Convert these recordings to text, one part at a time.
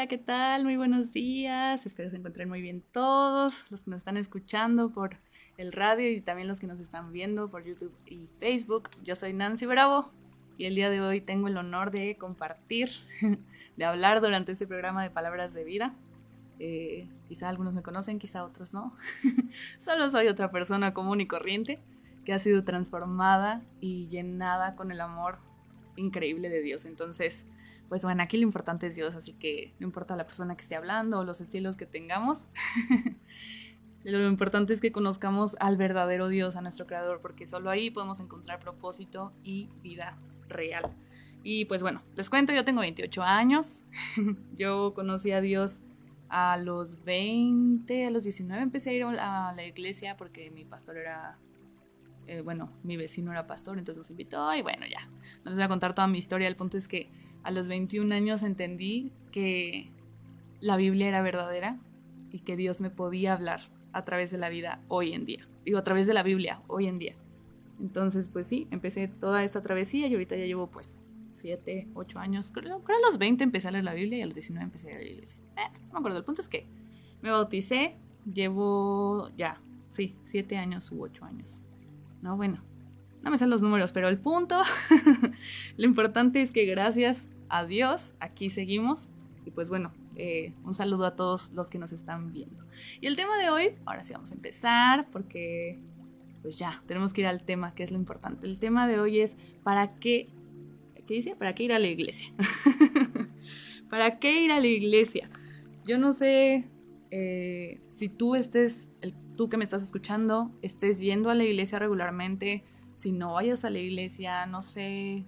Hola, ¿qué tal? Muy buenos días. Espero se encuentren muy bien todos los que nos están escuchando por el radio y también los que nos están viendo por YouTube y Facebook. Yo soy Nancy Bravo y el día de hoy tengo el honor de compartir, de hablar durante este programa de Palabras de Vida. Eh, quizá algunos me conocen, quizá otros no. Solo soy otra persona común y corriente que ha sido transformada y llenada con el amor increíble de Dios. Entonces, pues bueno, aquí lo importante es Dios, así que no importa la persona que esté hablando o los estilos que tengamos. lo importante es que conozcamos al verdadero Dios, a nuestro Creador, porque solo ahí podemos encontrar propósito y vida real. Y pues bueno, les cuento, yo tengo 28 años. yo conocí a Dios a los 20, a los 19 empecé a ir a la iglesia porque mi pastor era eh, bueno, mi vecino era pastor, entonces nos invitó y bueno, ya. No les voy a contar toda mi historia. El punto es que a los 21 años entendí que la Biblia era verdadera y que Dios me podía hablar a través de la vida hoy en día. Digo, a través de la Biblia hoy en día. Entonces, pues sí, empecé toda esta travesía y ahorita ya llevo pues 7, 8 años. Creo, que a los 20 empecé a leer la Biblia y a los 19 empecé a a la iglesia. Eh, no me acuerdo. El punto es que me bauticé, llevo ya, sí, 7 años u 8 años. No, bueno, no me salen los números, pero el punto, lo importante es que gracias a Dios aquí seguimos. Y pues bueno, eh, un saludo a todos los que nos están viendo. Y el tema de hoy, ahora sí vamos a empezar porque pues ya, tenemos que ir al tema, que es lo importante. El tema de hoy es ¿para qué? ¿Qué dice? ¿Para qué ir a la iglesia? ¿Para qué ir a la iglesia? Yo no sé eh, si tú estés, el tú que me estás escuchando estés yendo a la iglesia regularmente, si no vayas a la iglesia, no sé,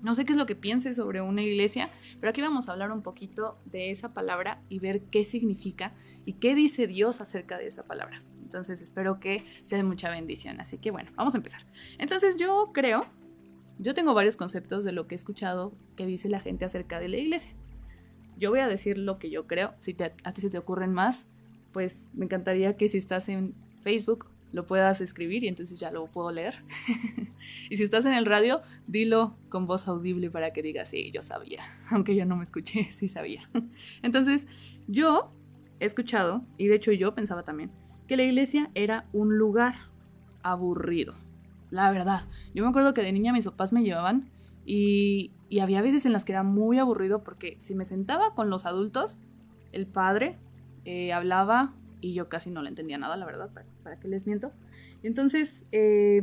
no sé qué es lo que pienses sobre una iglesia, pero aquí vamos a hablar un poquito de esa palabra y ver qué significa y qué dice Dios acerca de esa palabra. Entonces espero que sea de mucha bendición. Así que bueno, vamos a empezar. Entonces yo creo, yo tengo varios conceptos de lo que he escuchado que dice la gente acerca de la iglesia. Yo voy a decir lo que yo creo, si a ti se te ocurren más, pues me encantaría que si estás en Facebook lo puedas escribir y entonces ya lo puedo leer. y si estás en el radio, dilo con voz audible para que digas, sí, yo sabía, aunque yo no me escuché, sí sabía. entonces, yo he escuchado, y de hecho yo pensaba también, que la iglesia era un lugar aburrido. La verdad, yo me acuerdo que de niña mis papás me llevaban y, había veces en las que era muy aburrido porque si me sentaba con los adultos, el padre eh, hablaba y yo casi no le entendía nada, la verdad, para, para qué les miento. Entonces, eh,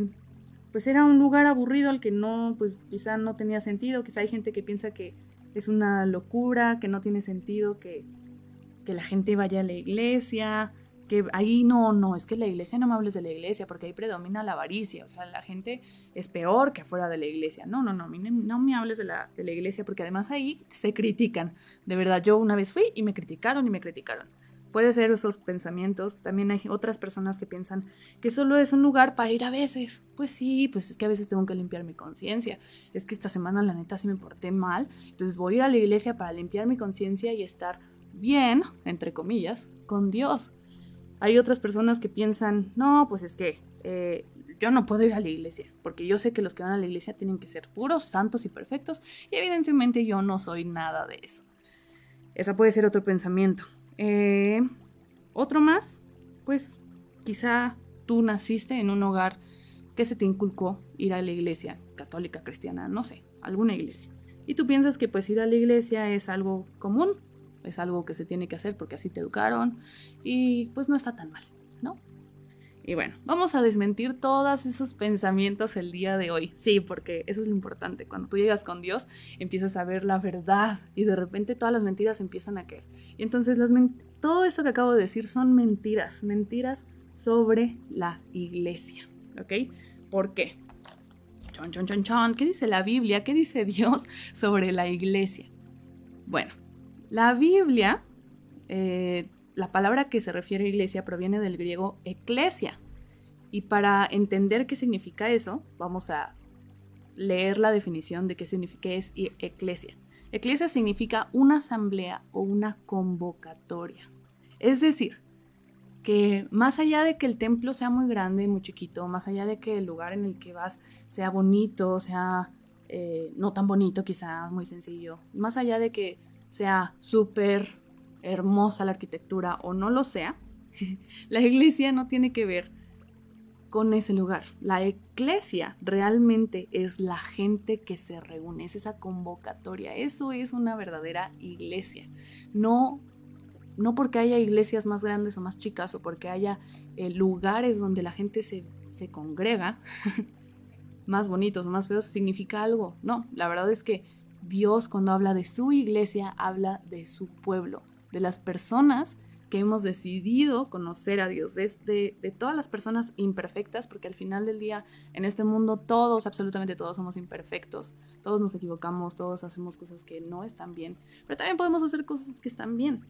pues era un lugar aburrido al que no, pues quizá no tenía sentido, quizá hay gente que piensa que es una locura, que no tiene sentido, que, que la gente vaya a la iglesia, que ahí no, no, es que la iglesia no me hables de la iglesia porque ahí predomina la avaricia, o sea, la gente es peor que afuera de la iglesia. No, no, no, no me hables de la, de la iglesia porque además ahí se critican. De verdad, yo una vez fui y me criticaron y me criticaron puede ser esos pensamientos. También hay otras personas que piensan que solo es un lugar para ir a veces. Pues sí, pues es que a veces tengo que limpiar mi conciencia. Es que esta semana la neta sí me porté mal. Entonces voy a ir a la iglesia para limpiar mi conciencia y estar bien, entre comillas, con Dios. Hay otras personas que piensan, no, pues es que eh, yo no puedo ir a la iglesia, porque yo sé que los que van a la iglesia tienen que ser puros, santos y perfectos, y evidentemente yo no soy nada de eso. Ese puede ser otro pensamiento. Eh, otro más, pues quizá tú naciste en un hogar que se te inculcó ir a la iglesia católica, cristiana, no sé, alguna iglesia. Y tú piensas que pues ir a la iglesia es algo común, es algo que se tiene que hacer porque así te educaron y pues no está tan mal. Y bueno, vamos a desmentir todos esos pensamientos el día de hoy. Sí, porque eso es lo importante. Cuando tú llegas con Dios, empiezas a ver la verdad y de repente todas las mentiras empiezan a caer. Y entonces todo esto que acabo de decir son mentiras, mentiras sobre la iglesia. ¿Ok? ¿Por qué? chon, chon, chon, chon, ¿qué dice la Biblia? ¿Qué dice Dios sobre la iglesia? Bueno, la Biblia, eh, la palabra que se refiere a iglesia proviene del griego eclesia. Y para entender qué significa eso, vamos a leer la definición de qué significa es eclesia. Eclesia significa una asamblea o una convocatoria. Es decir, que más allá de que el templo sea muy grande, muy chiquito, más allá de que el lugar en el que vas sea bonito, sea eh, no tan bonito quizás, muy sencillo, más allá de que sea súper hermosa la arquitectura o no lo sea, la iglesia no tiene que ver con ese lugar. La iglesia realmente es la gente que se reúne, es esa convocatoria. Eso es una verdadera iglesia. No, no porque haya iglesias más grandes o más chicas o porque haya eh, lugares donde la gente se, se congrega, más bonitos o más feos, significa algo. No, la verdad es que Dios cuando habla de su iglesia habla de su pueblo, de las personas que hemos decidido conocer a Dios, de, de, todas las personas imperfectas, porque al final del día en este mundo todos, absolutamente todos somos imperfectos, todos nos equivocamos, todos hacemos cosas que no están bien, pero también podemos hacer cosas que están bien.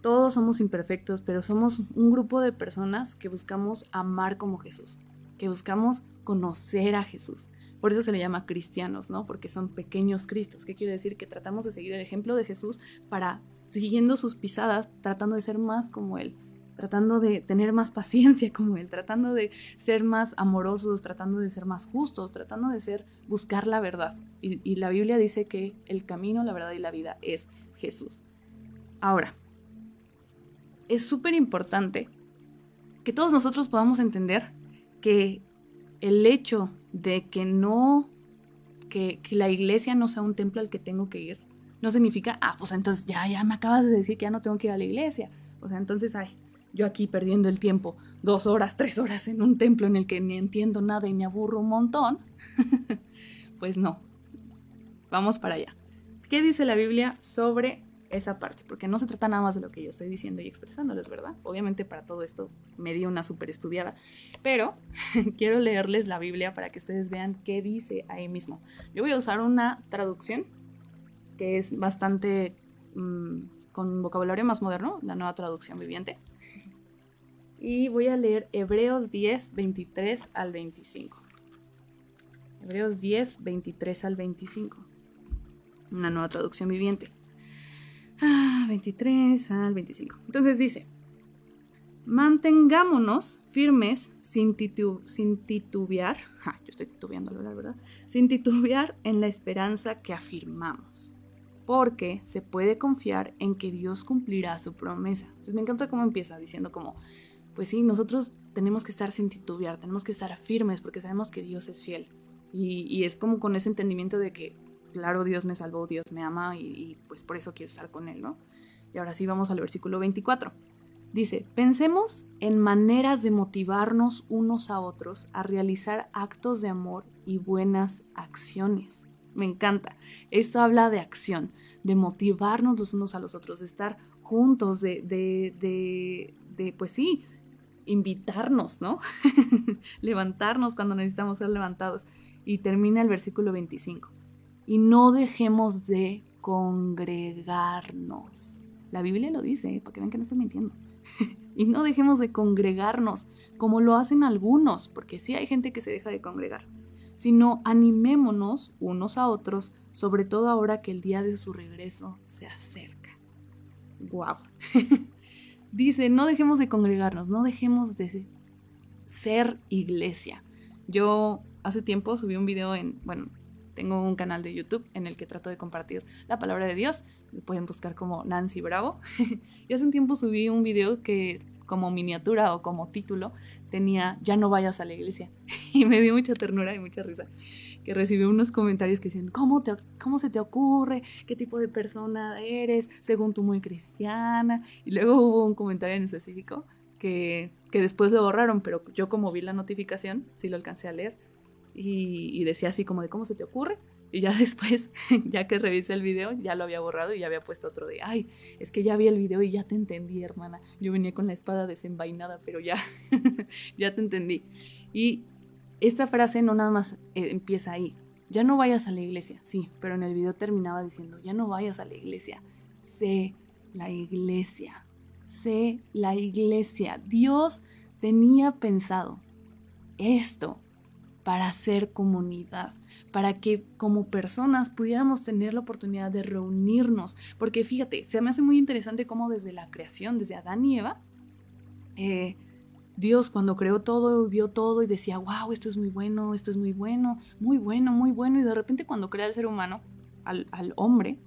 Todos somos imperfectos, pero somos un grupo de personas que buscamos amar como Jesús, que buscamos conocer a Jesús, por eso se le llama cristianos, ¿no? Porque son pequeños cristos. ¿Qué quiere decir? Que tratamos de seguir el ejemplo de Jesús para, siguiendo sus pisadas, tratando de ser más como Él, tratando de tener más paciencia como Él, tratando de ser más amorosos, tratando de ser más justos, tratando de ser, buscar la verdad. Y, y la Biblia dice que el camino, la verdad y la vida es Jesús. Ahora, es súper importante que todos nosotros podamos entender que el hecho de que no, que, la iglesia no sea un templo al que tengo que ir, no significa, ah, pues entonces ya, ya me acabas de decir que ya no tengo que ir a la iglesia. O sea, entonces, ay, yo aquí perdiendo el tiempo, dos horas, tres horas en un templo en el que ni entiendo nada y me aburro un montón. pues no, vamos para allá. ¿Qué dice la Biblia sobre esa parte, porque no se trata nada más de lo que yo estoy diciendo y expresándoles, ¿verdad? Obviamente para todo esto me di una súper estudiada, pero quiero leerles la Biblia para que ustedes vean qué dice ahí mismo. Yo voy a usar una traducción que es bastante mm, con vocabulario más moderno, la nueva traducción viviente. Y voy a leer Hebreos 10, 23 al 25. Hebreos 10, 23 al 25. Una nueva traducción viviente. 23 ah, al 25. Entonces dice, mantengámonos firmes sin, sin titubear, yo estoy titubeando, la verdad, sin titubear en la esperanza que afirmamos, porque se puede confiar en que Dios cumplirá su promesa. Entonces me encanta cómo empieza diciendo como, pues sí, nosotros tenemos que estar sin titubear, tenemos que estar firmes porque sabemos que Dios es fiel. y es como con ese entendimiento de que claro, Dios me salvó, Dios me ama y, pues por eso quiero estar con Él, ¿no? Y ahora sí vamos al versículo 24. Dice, pensemos en maneras de motivarnos unos a otros a realizar actos de amor y buenas acciones. Me encanta. Esto habla de acción, de motivarnos los unos a los otros, de estar juntos, de, de, de, pues sí, invitarnos, ¿no? Levantarnos cuando necesitamos ser levantados. Y termina el versículo 25 y no dejemos de congregarnos. La Biblia lo dice, para que vean que no estoy mintiendo. y no dejemos de congregarnos como lo hacen algunos, porque sí hay gente que se deja de congregar, sino animémonos unos a otros, sobre todo ahora que el día de su regreso se acerca. ¡Guau! dice, no dejemos de congregarnos, no dejemos de ser iglesia. Yo hace tiempo subí un video en, bueno, tengo un canal de YouTube en el que trato de compartir la palabra de Dios. Lo pueden buscar como Nancy Bravo. y hace un tiempo subí un video que como miniatura o como título tenía Ya no vayas a la iglesia. y me dio mucha ternura y mucha risa. Que recibí unos comentarios que decían, ¿cómo, te, ¿cómo se te ocurre? ¿Qué tipo de persona eres? Según tú muy cristiana. Y luego hubo un comentario en específico que, que después lo borraron, pero yo como vi la notificación, sí lo alcancé a leer y, decía así como de cómo se te ocurre. Y ya después, ya que revisé el video, ya lo había borrado y ya había puesto otro de, ay, es que ya vi el video y ya te entendí, hermana. Yo venía con la espada desenvainada, pero ya, ya te entendí. Y esta frase no nada más eh, empieza ahí. Ya no vayas a la iglesia, sí, pero en el video terminaba diciendo, ya no vayas a la iglesia, sé la iglesia, sé la iglesia. Dios tenía pensado esto para hacer comunidad, para que como personas pudiéramos tener la oportunidad de reunirnos. Porque fíjate, se me hace muy interesante cómo desde la creación, desde Adán y Eva, eh, Dios cuando creó todo, vio todo y decía, wow, esto es muy bueno, esto es muy bueno, muy bueno, muy bueno. Y de repente cuando crea al ser humano, al, al hombre,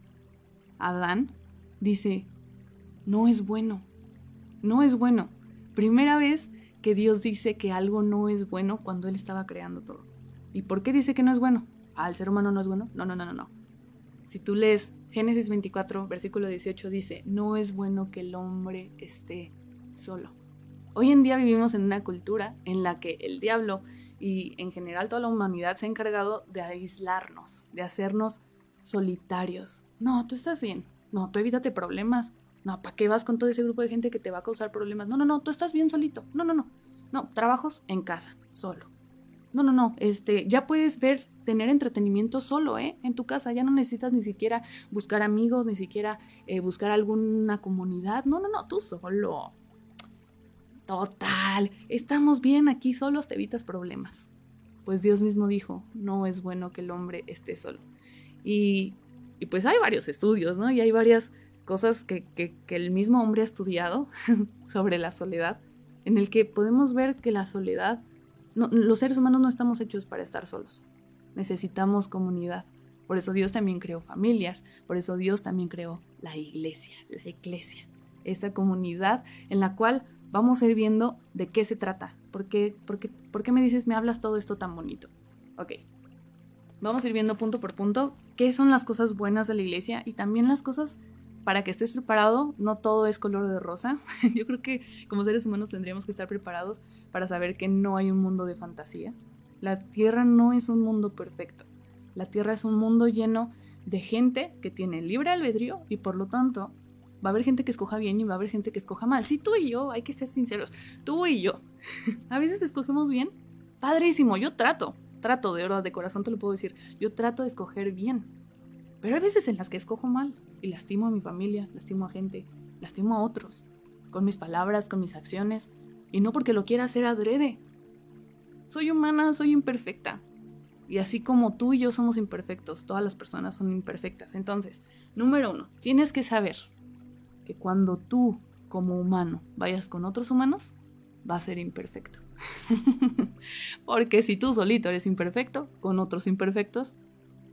Adán, dice, no es bueno, no es bueno. Primera vez que Dios dice que algo no es bueno cuando Él estaba creando todo. ¿Y por qué dice que no es bueno? ¿Al ser humano no es bueno? No, no, no, no, no. Si tú lees Génesis 24, versículo 18, dice, no es bueno que el hombre esté solo. Hoy en día vivimos en una cultura en la que el diablo y en general toda la humanidad se ha encargado de aislarnos, de hacernos solitarios. No, tú estás bien. No, tú evítate problemas. No, ¿para qué vas con todo ese grupo de gente que te va a causar problemas? No, no, no, tú estás bien solito. No, no, no. No, trabajos en casa, solo. No, no, no, este, ya puedes ver, tener entretenimiento solo, ¿eh? En tu casa, ya no necesitas ni siquiera buscar amigos, ni siquiera eh, buscar alguna comunidad. No, no, no, tú solo. Total, estamos bien aquí solos, te evitas problemas. Pues Dios mismo dijo, no es bueno que el hombre esté solo. Y, y pues hay varios estudios, ¿no? Y hay varias cosas que, que, el mismo hombre ha estudiado sobre la soledad, en el que podemos ver que la soledad, los seres humanos no estamos hechos para estar solos, necesitamos comunidad. Por eso Dios también creó familias, por eso Dios también creó la iglesia, la iglesia, esta comunidad en la cual vamos a ir viendo de qué se trata. ¿Por qué, por qué, por qué me dices, me hablas todo esto tan bonito? Ok, vamos a ir viendo punto por punto qué son las cosas buenas de la iglesia y también las cosas para que estés preparado, no todo es color de rosa. Yo creo que como seres humanos tendríamos que estar preparados para saber que no hay un mundo de fantasía. La Tierra no es un mundo perfecto. La Tierra es un mundo lleno de gente que tiene libre albedrío y por lo tanto va a haber gente que escoja bien y va a haber gente que escoja mal. Si tú y yo, hay que ser sinceros, tú y yo, a veces escogemos bien, padrísimo, yo trato, trato de verdad, de corazón te lo puedo decir, yo trato de escoger bien. Pero hay veces en las que escojo mal y lastimo a mi familia, lastimo a gente, lastimo a otros, con mis palabras, con mis acciones, y no porque lo quiera hacer adrede. Soy humana, soy imperfecta. Y así como tú y yo somos imperfectos, todas las personas son imperfectas. Entonces, número uno, tienes que saber que cuando tú, como humano, vayas con otros humanos, va a ser imperfecto. Porque si tú solito eres imperfecto, con otros imperfectos,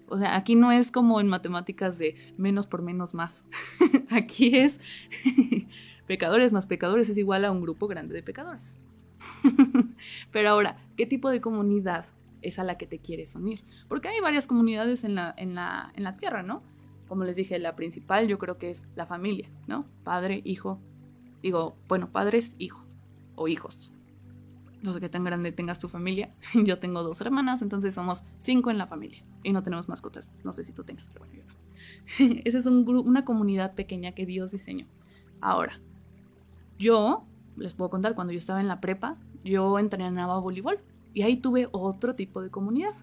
o sea, aquí no es como en matemáticas de menos por menos más. aquí es pecadores más pecadores es igual a un grupo grande de pecadores. Pero ahora, ¿qué tipo de comunidad es a la que te quieres unir? Porque hay varias comunidades en la, en la, en la tierra, ¿no? Como les dije, la principal yo creo que es la familia, ¿no? Padre, hijo. Digo, bueno, padres, hijo o hijos no sé qué tan grande tengas tu familia. Yo tengo dos hermanas, entonces somos cinco en la familia y no tenemos mascotas. No sé si tú tengas, pero bueno, yo no. Esa es un una comunidad pequeña que Dios diseñó. Ahora, yo les puedo contar, cuando yo estaba en la prepa, yo entrenaba voleibol y ahí tuve otro tipo de comunidad.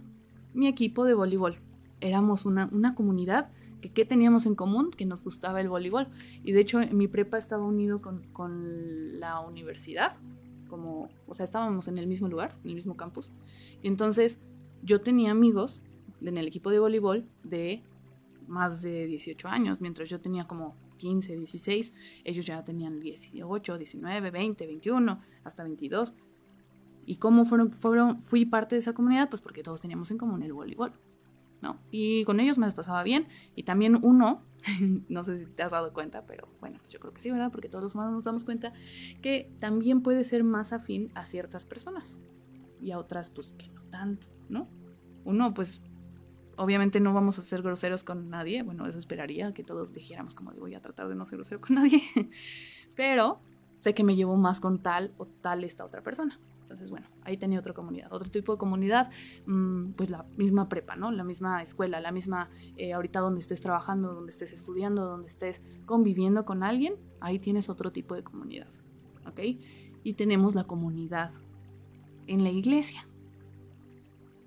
Mi equipo de voleibol. Éramos una, una comunidad que qué teníamos en común, que nos gustaba el voleibol. Y de hecho, mi prepa estaba unido con, con la universidad como, o sea, estábamos en el mismo lugar, en el mismo campus. Y entonces yo tenía amigos en el equipo de voleibol de más de 18 años, mientras yo tenía como 15, 16, ellos ya tenían 18, 19, 20, 21, hasta 22. ¿Y cómo fueron, fueron, fui parte de esa comunidad? Pues porque todos teníamos en común el voleibol. ¿No? Y con ellos me las pasaba bien. Y también uno, no sé si te has dado cuenta, pero bueno, yo creo que sí, ¿verdad? Porque todos los humanos nos damos cuenta que también puede ser más afín a ciertas personas y a otras, pues que no tanto, ¿no? Uno, pues obviamente no vamos a ser groseros con nadie, bueno, eso esperaría que todos dijéramos como digo, voy a tratar de no ser grosero con nadie, pero sé que me llevo más con tal o tal esta otra persona. Entonces, bueno, ahí tenía otra comunidad. Otro tipo de comunidad, mm, pues la misma prepa, ¿no? La misma escuela, la misma, eh, ahorita donde estés trabajando, donde estés estudiando, donde estés conviviendo con alguien, ahí tienes otro tipo de comunidad, ¿ok? Y tenemos la comunidad en la iglesia.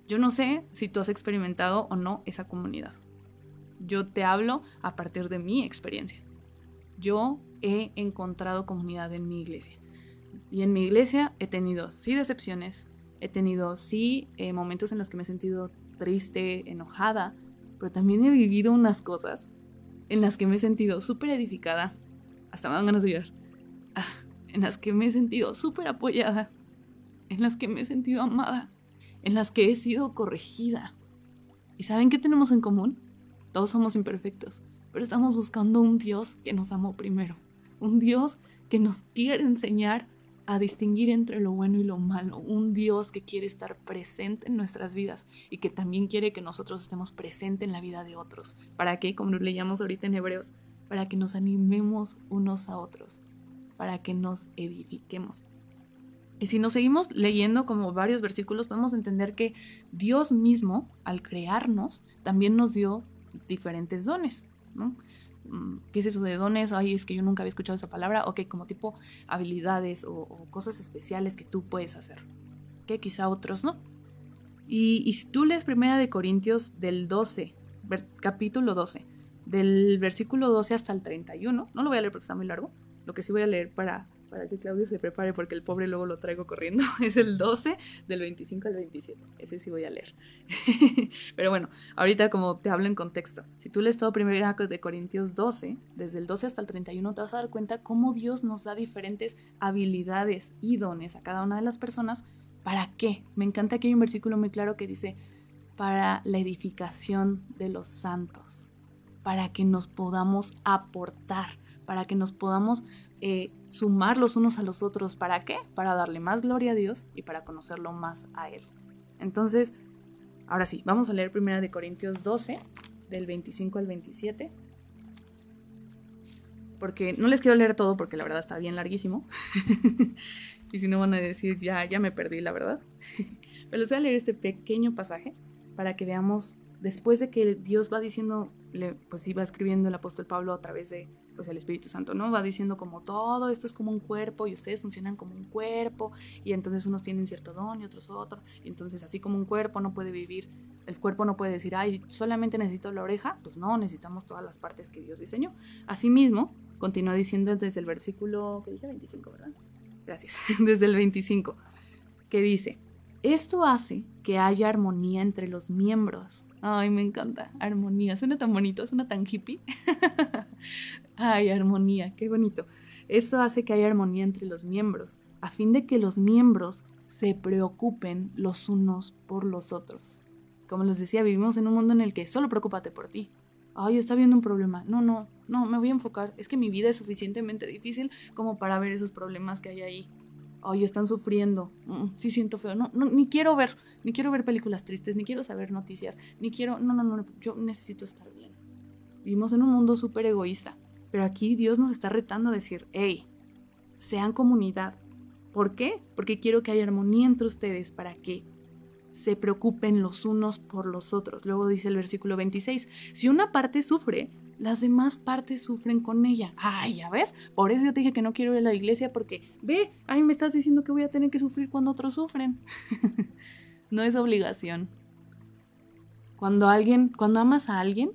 Yo no sé si tú has experimentado o no esa comunidad. Yo te hablo a partir de mi experiencia. Yo he encontrado comunidad en mi iglesia. Y en mi iglesia he tenido sí decepciones, he tenido sí eh, momentos en los que me he sentido triste, enojada, pero también he vivido unas cosas en las que me he sentido súper edificada, hasta me dan ganas de llorar, ah, en las que me he sentido súper apoyada, en las que me he sentido amada, en las que he sido corregida. ¿Y saben qué tenemos en común? Todos somos imperfectos, pero estamos buscando un Dios que nos amó primero, un Dios que nos quiere enseñar a distinguir entre lo bueno y lo malo, un Dios que quiere estar presente en nuestras vidas y que también quiere que nosotros estemos presentes en la vida de otros. ¿Para qué? Como leíamos ahorita en Hebreos, para que nos animemos unos a otros, para que nos edifiquemos. Y si nos seguimos leyendo como varios versículos, podemos entender que Dios mismo, al crearnos, también nos dio diferentes dones, ¿no? Mm, ¿Qué es eso de dones? Ay, es que yo nunca había escuchado esa palabra. Ok, como tipo habilidades o, cosas especiales que tú puedes hacer. Que quizá otros no. Y, si tú lees Primera de Corintios del 12, capítulo 12, del versículo 12 hasta el 31, no lo voy a leer porque está muy largo, lo que sí voy a leer para para que Claudio se prepare porque el pobre luego lo traigo corriendo. Es el 12 del 25 al 27. Ese sí voy a leer. Pero bueno, ahorita como te hablo en contexto. Si tú lees todo primero de Corintios 12, desde el 12 hasta el 31, te vas a dar cuenta cómo Dios nos da diferentes habilidades y dones a cada una de las personas. ¿Para qué? Me encanta que hay un versículo muy claro que dice, para la edificación de los santos, para que nos podamos aportar, para que nos podamos eh, sumar los unos a los otros. ¿Para qué? Para darle más gloria a Dios y para conocerlo más a Él. Entonces, ahora sí, vamos a leer primera de Corintios 12, del 25 al 27. Porque no les quiero leer todo porque la verdad está bien larguísimo. y si no van a decir, ya, ya me perdí, la verdad. Pero les voy a leer este pequeño pasaje para que veamos, después de que Dios va diciendo, pues iba escribiendo el apóstol Pablo a través de pues el Espíritu Santo, ¿no? Va diciendo como todo esto es como un cuerpo y ustedes funcionan como un cuerpo y entonces unos tienen cierto don y otros otro. Entonces así como un cuerpo no puede vivir, el cuerpo no puede decir, ay, solamente necesito la oreja, pues no, necesitamos todas las partes que Dios diseñó. Asimismo, continúa diciendo desde el versículo, que dije 25, ¿verdad? Gracias, desde el 25, que dice, esto hace que haya armonía entre los miembros. Ay, me encanta. Armonía. Suena tan bonito, suena tan hippie. Ay, armonía, qué bonito. Esto hace que haya armonía entre los miembros, a fin de que los miembros se preocupen los unos por los otros. Como les decía, vivimos en un mundo en el que solo preocúpate por ti. Ay, está viendo un problema. No, no, no, me voy a enfocar. Es que mi vida es suficientemente difícil como para ver esos problemas que hay ahí. Ay, están sufriendo. Mm, sí siento feo. No, no, ni quiero ver, ni quiero ver películas tristes, ni quiero saber noticias, ni quiero, no, no, no, yo necesito estar bien. Vivimos en un mundo súper egoísta. Pero aquí Dios nos está retando a decir, hey, sean comunidad. ¿Por qué? Porque quiero que haya armonía entre ustedes para que se preocupen los unos por los otros. Luego dice el versículo 26, si una parte sufre, las demás partes sufren con ella. Ay, ya ves, por eso yo te dije que no quiero ir a la iglesia porque, ve, ahí me estás diciendo que voy a tener que sufrir cuando otros sufren. no es obligación. Cuando alguien, cuando amas a alguien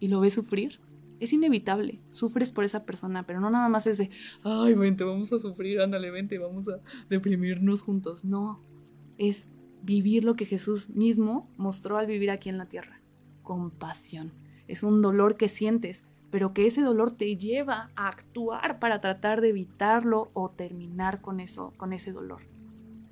y lo ves sufrir, es inevitable, sufres por esa persona, pero no nada más es de, ay, vente, vamos a sufrir, ándale, vente, vamos a deprimirnos juntos. No, es vivir lo que Jesús mismo mostró al vivir aquí en la tierra, compasión. Es un dolor que sientes, pero que ese dolor te lleva a actuar para tratar de evitarlo o terminar con eso, con ese dolor.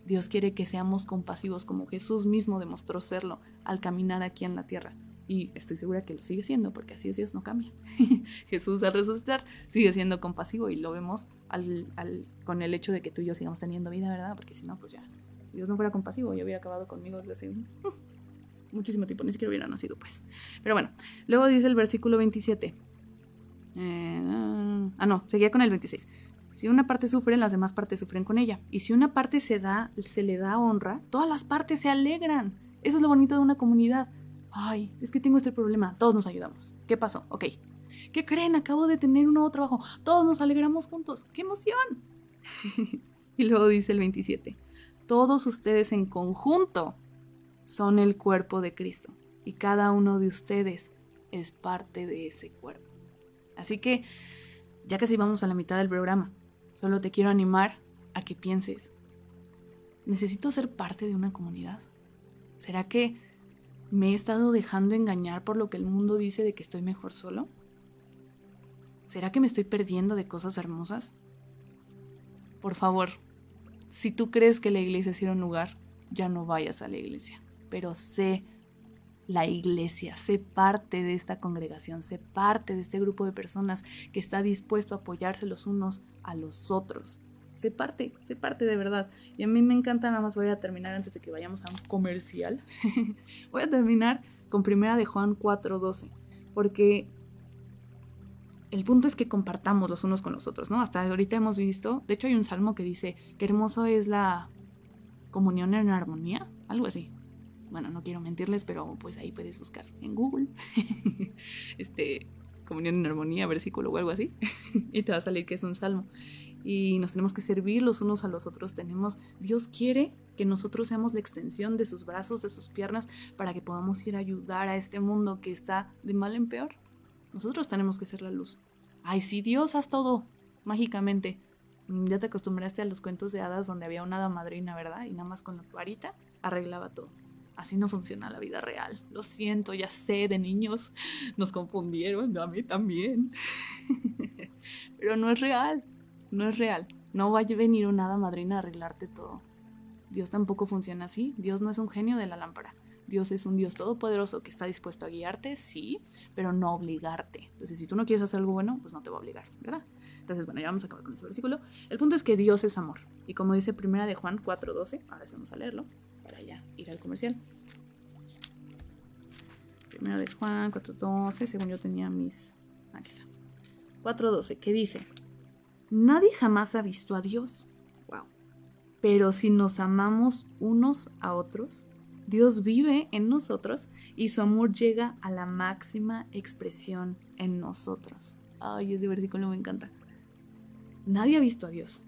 Dios quiere que seamos compasivos como Jesús mismo demostró serlo al caminar aquí en la tierra. Y estoy segura que lo sigue siendo, porque así es Dios, no cambia. Jesús al resucitar sigue siendo compasivo y lo vemos con el hecho de que tú y yo sigamos teniendo vida, ¿verdad? Porque si no, pues ya, si Dios no fuera compasivo, yo hubiera acabado conmigo desde hace muchísimo tiempo, ni siquiera hubiera nacido, pues. Pero bueno, luego dice el versículo 27. Eh, ah, no, seguía con el 26. Si una parte sufre, las demás partes sufren con ella. Y si una parte se da, se le da honra, todas las partes se alegran. Eso es lo bonito de una comunidad ay, es que tengo este problema, todos nos ayudamos. ¿Qué pasó? Ok. ¿Qué creen? Acabo de tener un nuevo trabajo. Todos nos alegramos juntos. ¡Qué emoción! y luego dice el 27, todos ustedes en conjunto son el cuerpo de Cristo y cada uno de ustedes es parte de ese cuerpo. Así que, ya casi vamos a la mitad del programa, solo te quiero animar a que pienses, ¿necesito ser parte de una comunidad? ¿Será que me he estado dejando engañar por lo que el mundo dice de que estoy mejor solo? ¿Será que me estoy perdiendo de cosas hermosas? Por favor, si tú crees que la iglesia es ir a un lugar, ya no vayas a la iglesia. Pero sé la iglesia, sé parte de esta congregación, sé parte de este grupo de personas que está dispuesto a apoyarse los unos a los otros. Sé parte, sé parte de verdad. Y a mí me encanta, nada más voy a terminar antes de que vayamos a un comercial. voy a terminar con primera de Juan 4:12, porque el punto es que compartamos los unos con los otros, ¿no? Hasta ahorita hemos visto, de hecho hay un salmo que dice, qué hermoso es la comunión en armonía, algo así. Bueno, no quiero mentirles, pero pues ahí puedes buscar en Google, este, comunión en armonía, versículo o algo así, y te va a salir que es un salmo. Y nos tenemos que servir los unos a los otros. Tenemos, Dios quiere que nosotros seamos la extensión de sus brazos, de sus piernas, para que podamos ir a ayudar a este mundo que está de mal en peor. Nosotros tenemos que ser la luz. Ay, sí, Dios, haz todo mágicamente. Mm, ya te acostumbraste a los cuentos de hadas donde había una hada madrina, ¿verdad? Y nada más con la varita arreglaba todo. Así no funciona la vida real. Lo siento, ya sé, de niños nos confundieron, a mí también. Pero no es real, no es real. No va a venir una hada madrina a arreglarte todo. Dios tampoco funciona así. Dios no es un genio de la lámpara. Dios es un Dios todopoderoso que está dispuesto a guiarte, sí, pero no obligarte. Entonces, si tú no quieres hacer algo bueno, pues no te va a obligar, ¿verdad? Entonces, bueno, ya vamos a acabar con ese versículo. El punto es que Dios es amor. Y como dice primera de Juan 4.12, ahora sí vamos a leerlo, para ya ir al comercial. Primera de Juan 4.12, según yo tenía mis... Aquí está. 4.12, que dice, nadie jamás ha visto a Dios. Wow. Pero si nos amamos unos a otros, Dios vive en nosotros y su amor llega a la máxima expresión en nosotros. Ay, ese versículo me encanta. Nadie ha visto a Dios,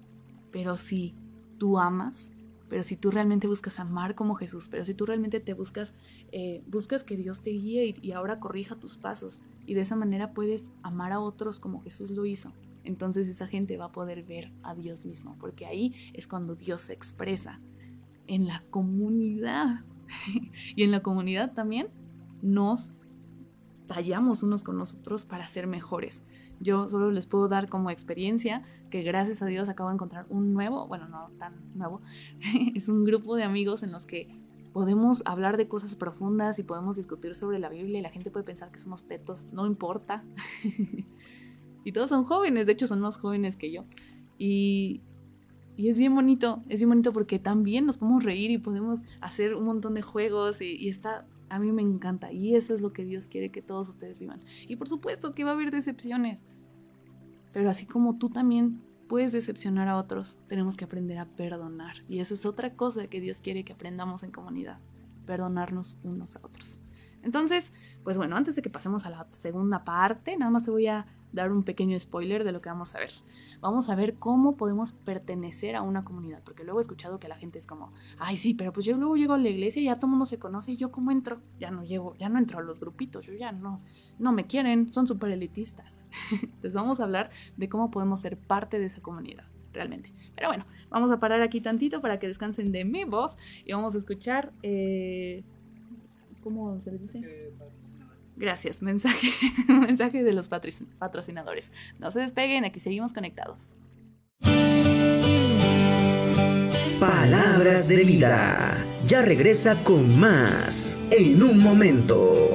pero si tú amas, pero si tú realmente buscas amar como Jesús, pero si tú realmente te buscas, eh, buscas que Dios te guíe y, ahora corrija tus pasos y de esa manera puedes amar a otros como Jesús lo hizo, entonces esa gente va a poder ver a Dios mismo, porque ahí es cuando Dios se expresa en la comunidad. y en la comunidad también nos tallamos unos con nosotros para ser mejores. Yo solo les puedo dar como experiencia que gracias a Dios acabo de encontrar un nuevo, bueno, no tan nuevo, es un grupo de amigos en los que podemos hablar de cosas profundas y podemos discutir sobre la Biblia y la gente puede pensar que somos tetos, no importa. y todos son jóvenes, de hecho son más jóvenes que yo. Y, y es bien bonito, es bien bonito porque también nos podemos reír y podemos hacer un montón de juegos y, está, a mí me encanta y eso es lo que Dios quiere que todos ustedes vivan. Y por supuesto que va a haber decepciones, pero así como tú también puedes decepcionar a otros, tenemos que aprender a perdonar. Y esa es otra cosa que Dios quiere que aprendamos en comunidad, perdonarnos unos a otros. Entonces, pues bueno, antes de que pasemos a la segunda parte, nada más te voy a dar un pequeño spoiler de lo que vamos a ver. Vamos a ver cómo podemos pertenecer a una comunidad, porque luego he escuchado que la gente es como, ay, sí, pero pues yo luego llego a la iglesia y ya todo el mundo se conoce y yo cómo entro, ya no llego, ya no entro a los grupitos, yo ya no, no me quieren, son súper elitistas. Entonces vamos a hablar de cómo podemos ser parte de esa comunidad realmente. Pero bueno, vamos a parar aquí tantito para que descansen de mi voz y vamos a escuchar eh, ¿Cómo se les dice? Gracias, mensaje, mensaje de los patrocinadores. No se despeguen, aquí seguimos conectados. Palabras de vida. Ya regresa con más en un momento.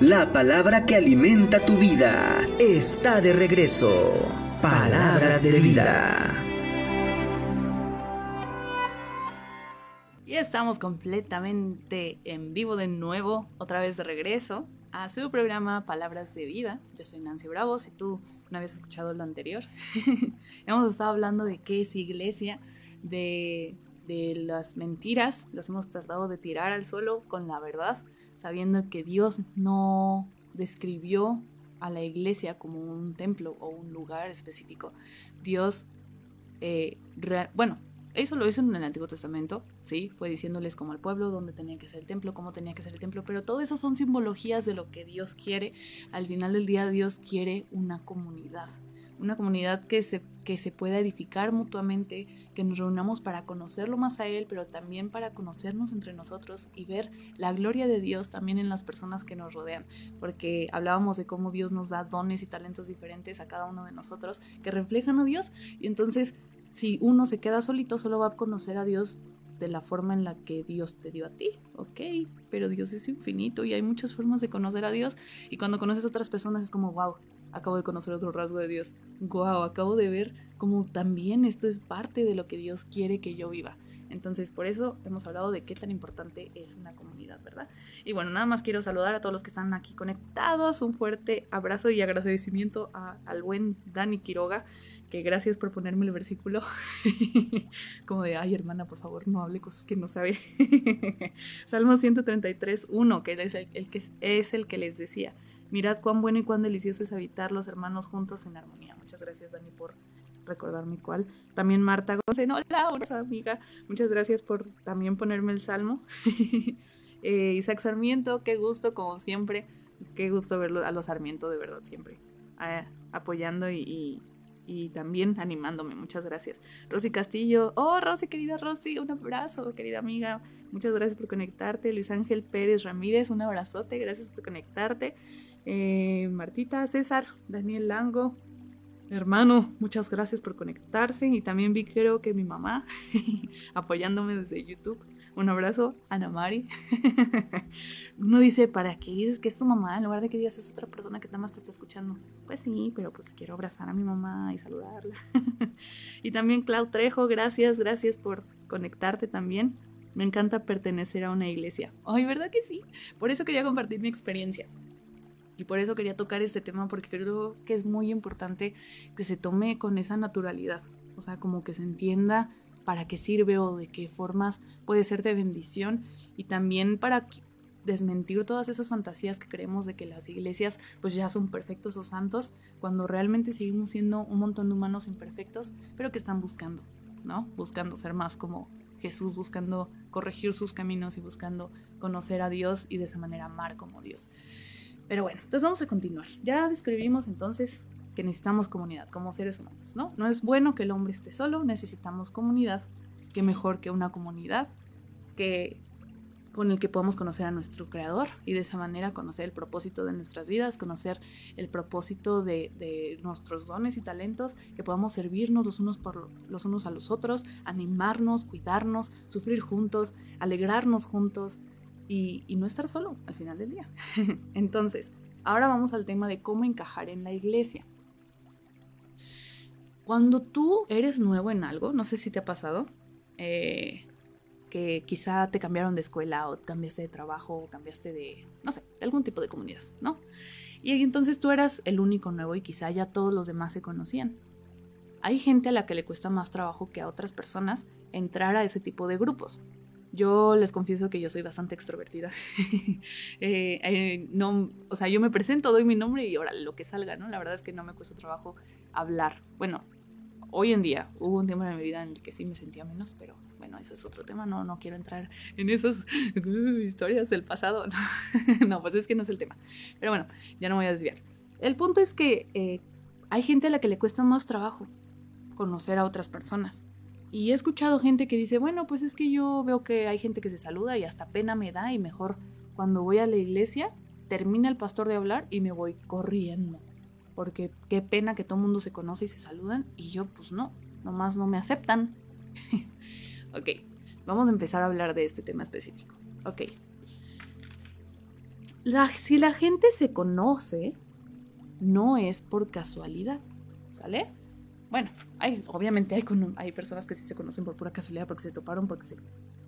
La palabra que alimenta tu vida está de regreso. Palabras de vida. Y estamos completamente en vivo de nuevo, otra vez de regreso a su programa Palabras de Vida. Yo soy Nancy Bravo, si tú no habías escuchado lo anterior. hemos estado hablando de qué es iglesia, de, de las mentiras, las hemos tratado de tirar al suelo con la verdad sabiendo que Dios no describió a la iglesia como un templo o un lugar específico. Dios, eh, bueno, eso lo hizo en el Antiguo Testamento, ¿sí? Fue diciéndoles como al pueblo dónde tenía que ser el templo, cómo tenía que ser el templo, pero todo eso son simbologías de lo que Dios quiere. Al final del día Dios quiere una comunidad, una comunidad que se, que se pueda edificar mutuamente, que nos reunamos para conocerlo más a Él, pero también para conocernos entre nosotros y ver la gloria de Dios también en las personas que nos rodean, porque hablábamos de cómo Dios nos da dones y talentos diferentes a cada uno de nosotros que reflejan a Dios, y entonces si uno se queda solito, solo va a conocer a Dios de la forma en la que Dios te dio a ti, ok, pero Dios es infinito y hay muchas formas de conocer a Dios. Y cuando conoces a otras personas es como, wow, acabo de conocer otro rasgo de Dios. Wow, acabo de ver cómo también esto es parte de lo que Dios quiere que yo viva. Entonces, por eso hemos hablado de qué tan importante es una comunidad, ¿verdad? Y bueno, nada más quiero saludar a todos los que están aquí conectados. Un fuerte abrazo y agradecimiento al buen Dani Quiroga, que gracias por ponerme el versículo. Como de, ay, hermana, por favor, no hable cosas que no sabe. Salmo 133, 1, que es el, que es el que les decía. Mirad cuán bueno y cuán delicioso es habitar los hermanos juntos en armonía. Muchas gracias, Dani, por recordarme cuál. También Marta González, hola, amiga. Muchas gracias por también ponerme el salmo. Eh, Isaac Sarmiento, qué gusto, como siempre. Qué gusto verlo a los Sarmiento, de verdad, siempre. apoyando y, y, también animándome. Muchas gracias. Rosy Castillo, oh, Rosy, querida Rosy, un abrazo, querida amiga. Muchas gracias por conectarte. Luis Ángel Pérez Ramírez, un abrazote, gracias por conectarte. Eh, Martita, César, Daniel Lango, hermano, muchas gracias por conectarse y también vi creo que mi mamá apoyándome desde YouTube. Un abrazo, Ana Mari. Uno dice, ¿para qué dices que es tu mamá en lugar de que digas es otra persona que nada más te está escuchando? Pues sí, pero pues quiero abrazar a mi mamá y saludarla. y también Clau Trejo, gracias, gracias por conectarte también. Me encanta pertenecer a una iglesia. Ay, ¿verdad que sí? Por eso quería compartir mi experiencia. Y por eso quería tocar este tema porque creo que es muy importante que se tome con esa naturalidad. O sea, como que se entienda para qué sirve o de qué formas puede ser de bendición y también para desmentir todas esas fantasías que creemos de que las iglesias pues ya son perfectos o santos cuando realmente seguimos siendo un montón de humanos imperfectos pero que están buscando, ¿no? Buscando ser más como Jesús, buscando corregir sus caminos y buscando conocer a Dios y de esa manera amar como Dios. Pero bueno, entonces vamos a continuar. Ya describimos entonces que necesitamos comunidad como seres humanos, ¿no? No es bueno que el hombre esté solo, necesitamos comunidad. Qué mejor que una comunidad que con el que podamos conocer a nuestro creador y de esa manera conocer el propósito de nuestras vidas, conocer el propósito de, nuestros dones y talentos, que podamos servirnos los unos, por, los unos a los otros, animarnos, cuidarnos, sufrir juntos, alegrarnos juntos y, no estar solo al final del día. Entonces, ahora vamos al tema de cómo encajar en la iglesia. Cuando tú eres nuevo en algo, no sé si te ha pasado, eh, que quizá te cambiaron de escuela o cambiaste de trabajo o cambiaste de, no sé, de algún tipo de comunidad, ¿no? Y entonces tú eras el único nuevo y quizá ya todos los demás se conocían. Hay gente a la que le cuesta más trabajo que a otras personas entrar a ese tipo de grupos. Yo les confieso que yo soy bastante extrovertida. Eh, eh, no, o sea, yo me presento, doy mi nombre y ahora lo que salga, ¿no? La verdad es que no me cuesta trabajo hablar. Bueno, hoy en día hubo un tiempo en mi vida en el que sí me sentía menos, pero bueno, ese es otro tema, no, no quiero entrar en esas historias del pasado, no, pues es que no es el tema. Pero bueno, ya no me voy a desviar. El punto es que eh, hay gente a la que le cuesta más trabajo conocer a otras personas. Y he escuchado gente que dice, bueno, pues es que yo veo que hay gente que se saluda y hasta pena me da y mejor cuando voy a la iglesia termina el pastor de hablar y me voy corriendo. Porque qué pena que todo el mundo se conoce y se saludan y yo pues no, nomás no me aceptan. Ok, vamos a empezar a hablar de este tema específico. Ok. si la gente se conoce, no es por casualidad, ¿sale? Bueno, hay, obviamente hay, hay personas que sí se conocen por pura casualidad porque se toparon, porque se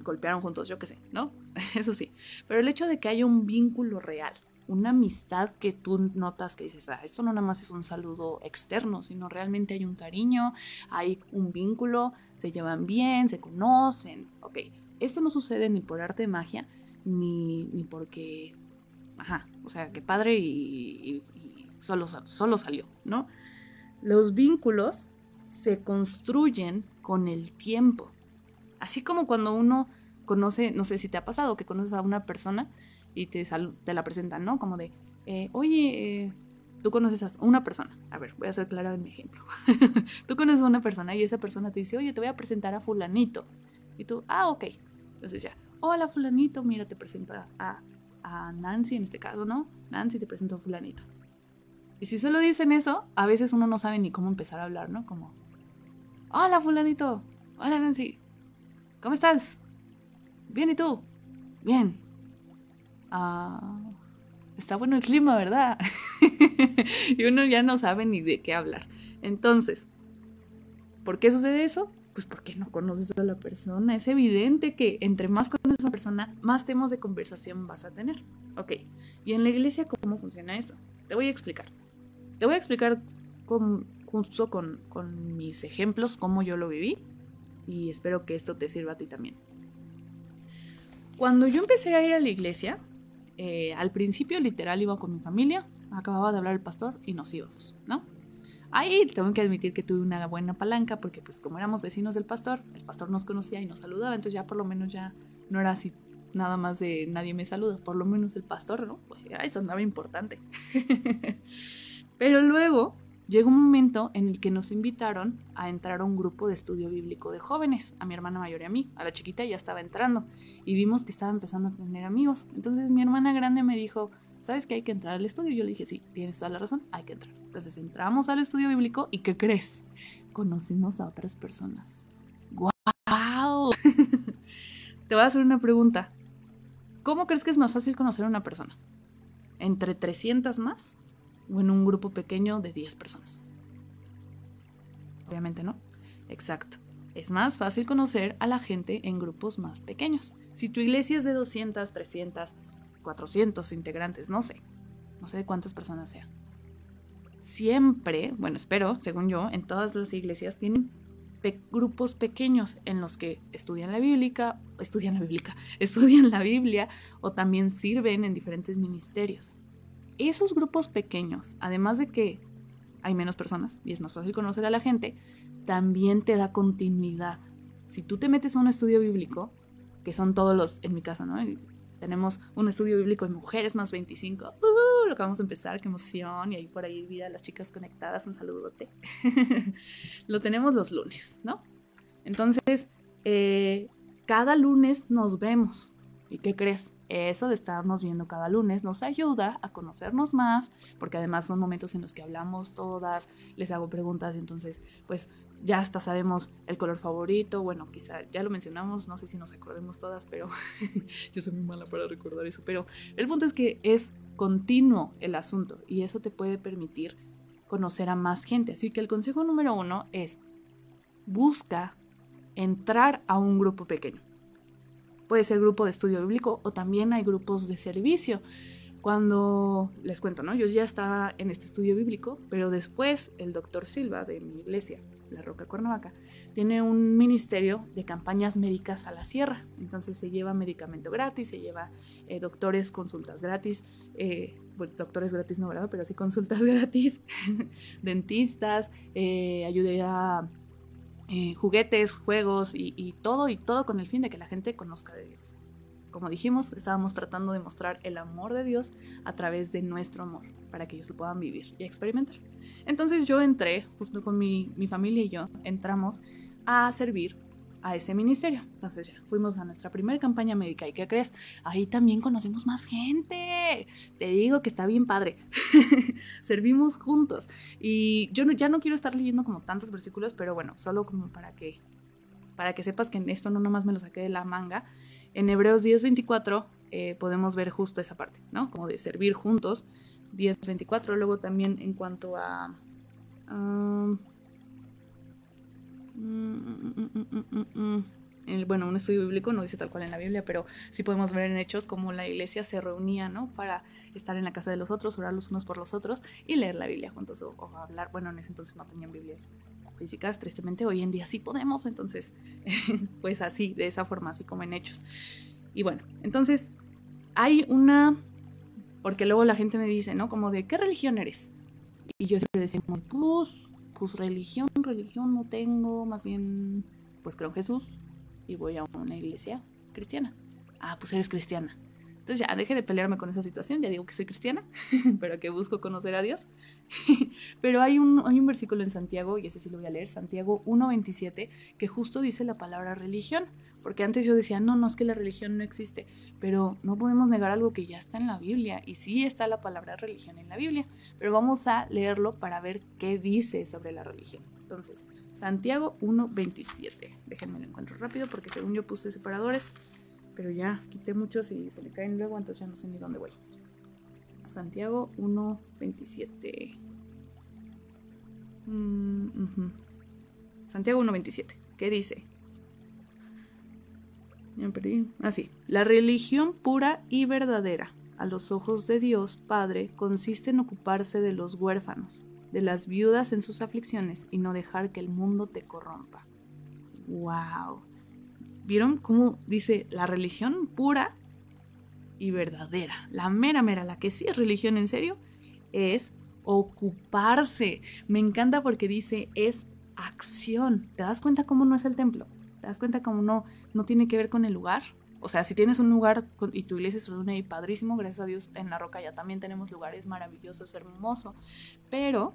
golpearon juntos, yo qué sé, ¿no? Eso sí. Pero el hecho de que haya un vínculo real, una amistad que tú notas que dices, ah, esto no nada más es un saludo externo, sino realmente hay un cariño, hay un vínculo, se llevan bien, se conocen, ok. Esto no sucede ni por arte de magia, ni, ni porque, ajá, o sea, que padre y, solo, solo salió, ¿no? Los vínculos se construyen con el tiempo. Así como cuando uno conoce, no sé si te ha pasado, que conoces a una persona y te, te la presentan, ¿no? Como de, eh, oye, eh, tú conoces a una persona. A ver, voy a ser clara en mi ejemplo. tú conoces a una persona y esa persona te dice, oye, te voy a presentar a fulanito. Y tú, ah, ok. Entonces ya, hola fulanito, mira, te presento a, a, Nancy en este caso, ¿no? Nancy te presento a fulanito. Y si solo dicen eso, a veces uno no sabe ni cómo empezar a hablar, ¿no? Como, hola fulanito, hola Nancy, ¿cómo estás? Bien, ¿y tú? Bien, ah, está bueno el clima, ¿verdad? y uno ya no sabe ni de qué hablar. Entonces, ¿por qué sucede eso? Pues porque no conoces a la persona. Es evidente que entre más conoces a la persona, más temas de conversación vas a tener. Ok, y en la iglesia, ¿cómo funciona esto? Te voy a explicar. Te voy a explicar con, justo con, con mis ejemplos cómo yo lo viví y espero que esto te sirva a ti también. Cuando yo empecé a ir a la iglesia, eh, al principio literal iba con mi familia, acababa de hablar el pastor y nos íbamos, ¿no? Ahí tengo que admitir que tuve una buena palanca porque pues como éramos vecinos del pastor, el pastor nos conocía y nos saludaba, entonces ya por lo menos ya no era así nada más de nadie me saluda, por lo menos el pastor, ¿no? Pues eso andaba importante. Pero luego llegó un momento en el que nos invitaron a entrar a un grupo de estudio bíblico de jóvenes, a mi hermana mayor y a mí, a la chiquita ya estaba entrando y vimos que estaba empezando a tener amigos. Entonces mi hermana grande me dijo, ¿sabes que hay que entrar al estudio? Yo le dije, sí, tienes toda la razón, hay que entrar. Entonces entramos al estudio bíblico y ¿qué crees? Conocimos a otras personas. ¡Guau! Te voy a hacer una pregunta. ¿Cómo crees que es más fácil conocer a una persona? ¿Entre 300 más o en un grupo pequeño de 10 personas. Obviamente no. Exacto. Es más fácil conocer a la gente en grupos más pequeños. Si tu iglesia es de 200, 300, 400 integrantes, no sé. No sé de cuántas personas sea. Siempre, bueno, espero, según yo, en todas las iglesias tienen grupos pequeños en los que estudian la bíblica, estudian la bíblica, estudian la Biblia o también sirven en diferentes ministerios esos grupos pequeños, además de que hay menos personas y es más fácil conocer a la gente, también te da continuidad. Si tú te metes a un estudio bíblico, que son todos los, en mi caso, ¿no? Tenemos un estudio bíblico de mujeres más 25. Uh, lo que vamos a empezar, qué emoción. Y ahí por ahí vi a las chicas conectadas, un saludote. lo tenemos los lunes, ¿no? Entonces, eh, cada lunes nos vemos ¿Y qué crees? Eso de estarnos viendo cada lunes nos ayuda a conocernos más, porque además son momentos en los que hablamos todas, les hago preguntas, y entonces pues ya hasta sabemos el color favorito, bueno, quizá ya lo mencionamos, no sé si nos acordemos todas, pero yo soy muy mala para recordar eso, pero el punto es que es continuo el asunto y eso te puede permitir conocer a más gente. Así que el consejo número uno es busca entrar a un grupo pequeño. Puede ser grupo de estudio bíblico o también hay grupos de servicio. Cuando les cuento, ¿no? Yo ya estaba en este estudio bíblico, pero después el doctor Silva de mi iglesia, La Roca Cuernavaca, tiene un ministerio de campañas médicas a la sierra. Entonces se lleva medicamento gratis, se lleva eh, doctores, consultas gratis, eh, doctores gratis no, ¿verdad? Pero sí consultas gratis, dentistas, eh, a eh, juguetes, juegos y, todo, y todo con el fin de que la gente conozca de Dios. Como dijimos, estábamos tratando de mostrar el amor de Dios a través de nuestro amor, para que ellos lo puedan vivir y experimentar. Entonces yo entré, justo con mi, mi familia y yo, entramos a servir a ese ministerio. Entonces ya fuimos a nuestra primera campaña médica y ¿qué crees? Ahí también conocemos más gente. Te digo que está bien padre. Servimos juntos. Y yo ya no quiero estar leyendo como tantos versículos, pero bueno, solo como para que para que sepas que en esto no nomás me lo saqué de la manga. En Hebreos 10:24 eh, podemos ver justo esa parte, ¿no? Como de servir juntos. 10:24. Luego también en cuanto a bueno, un estudio bíblico no dice tal cual en la Biblia, pero sí podemos ver en hechos cómo la iglesia se reunía, ¿no? Para estar en la casa de los otros, orar los unos por los otros y leer la Biblia juntos o, hablar. Bueno, en ese entonces no tenían Biblias físicas, tristemente hoy en día sí podemos, entonces, pues así, de esa forma, así como en hechos. Y bueno, entonces hay una, porque luego la gente me dice, ¿no? Como de, ¿qué religión eres? Y yo siempre decía, pues pues religión, religión no tengo, más bien, pues creo en Jesús y voy a una iglesia cristiana. Ah, pues eres cristiana. Entonces ya deje de pelearme con esa situación, ya digo que soy cristiana, pero que busco conocer a Dios. pero hay un, hay un versículo en Santiago, y ese sí lo voy a leer, Santiago 1.27, que justo dice la palabra religión, porque antes yo decía, no, no es que la religión no existe, pero no podemos negar algo que ya está en la Biblia, y sí está la palabra religión en la Biblia, pero vamos a leerlo para ver qué dice sobre la religión. Entonces, Santiago 1.27, déjenme lo encuentro rápido, porque según yo puse separadores, pero ya quité muchos y se le caen luego, entonces ya no sé ni dónde voy. Santiago 1.27. Mm, Santiago 1.27. ¿Qué dice? Ya me perdí. Ah, sí. La religión pura y verdadera a los ojos de Dios Padre consiste en ocuparse de los huérfanos, de las viudas en sus aflicciones y no dejar que el mundo te corrompa. ¡Wow! ¿Vieron cómo dice la religión pura y verdadera? La mera, mera, la que sí es religión en serio, es ocuparse. Me encanta porque dice es acción. ¿Te das cuenta cómo no es el templo? ¿Te das cuenta cómo no, no tiene que ver con el lugar? O sea, si tienes un lugar y tu iglesia es una y padrísimo, gracias a Dios en la roca ya también tenemos lugares maravillosos, hermoso. Pero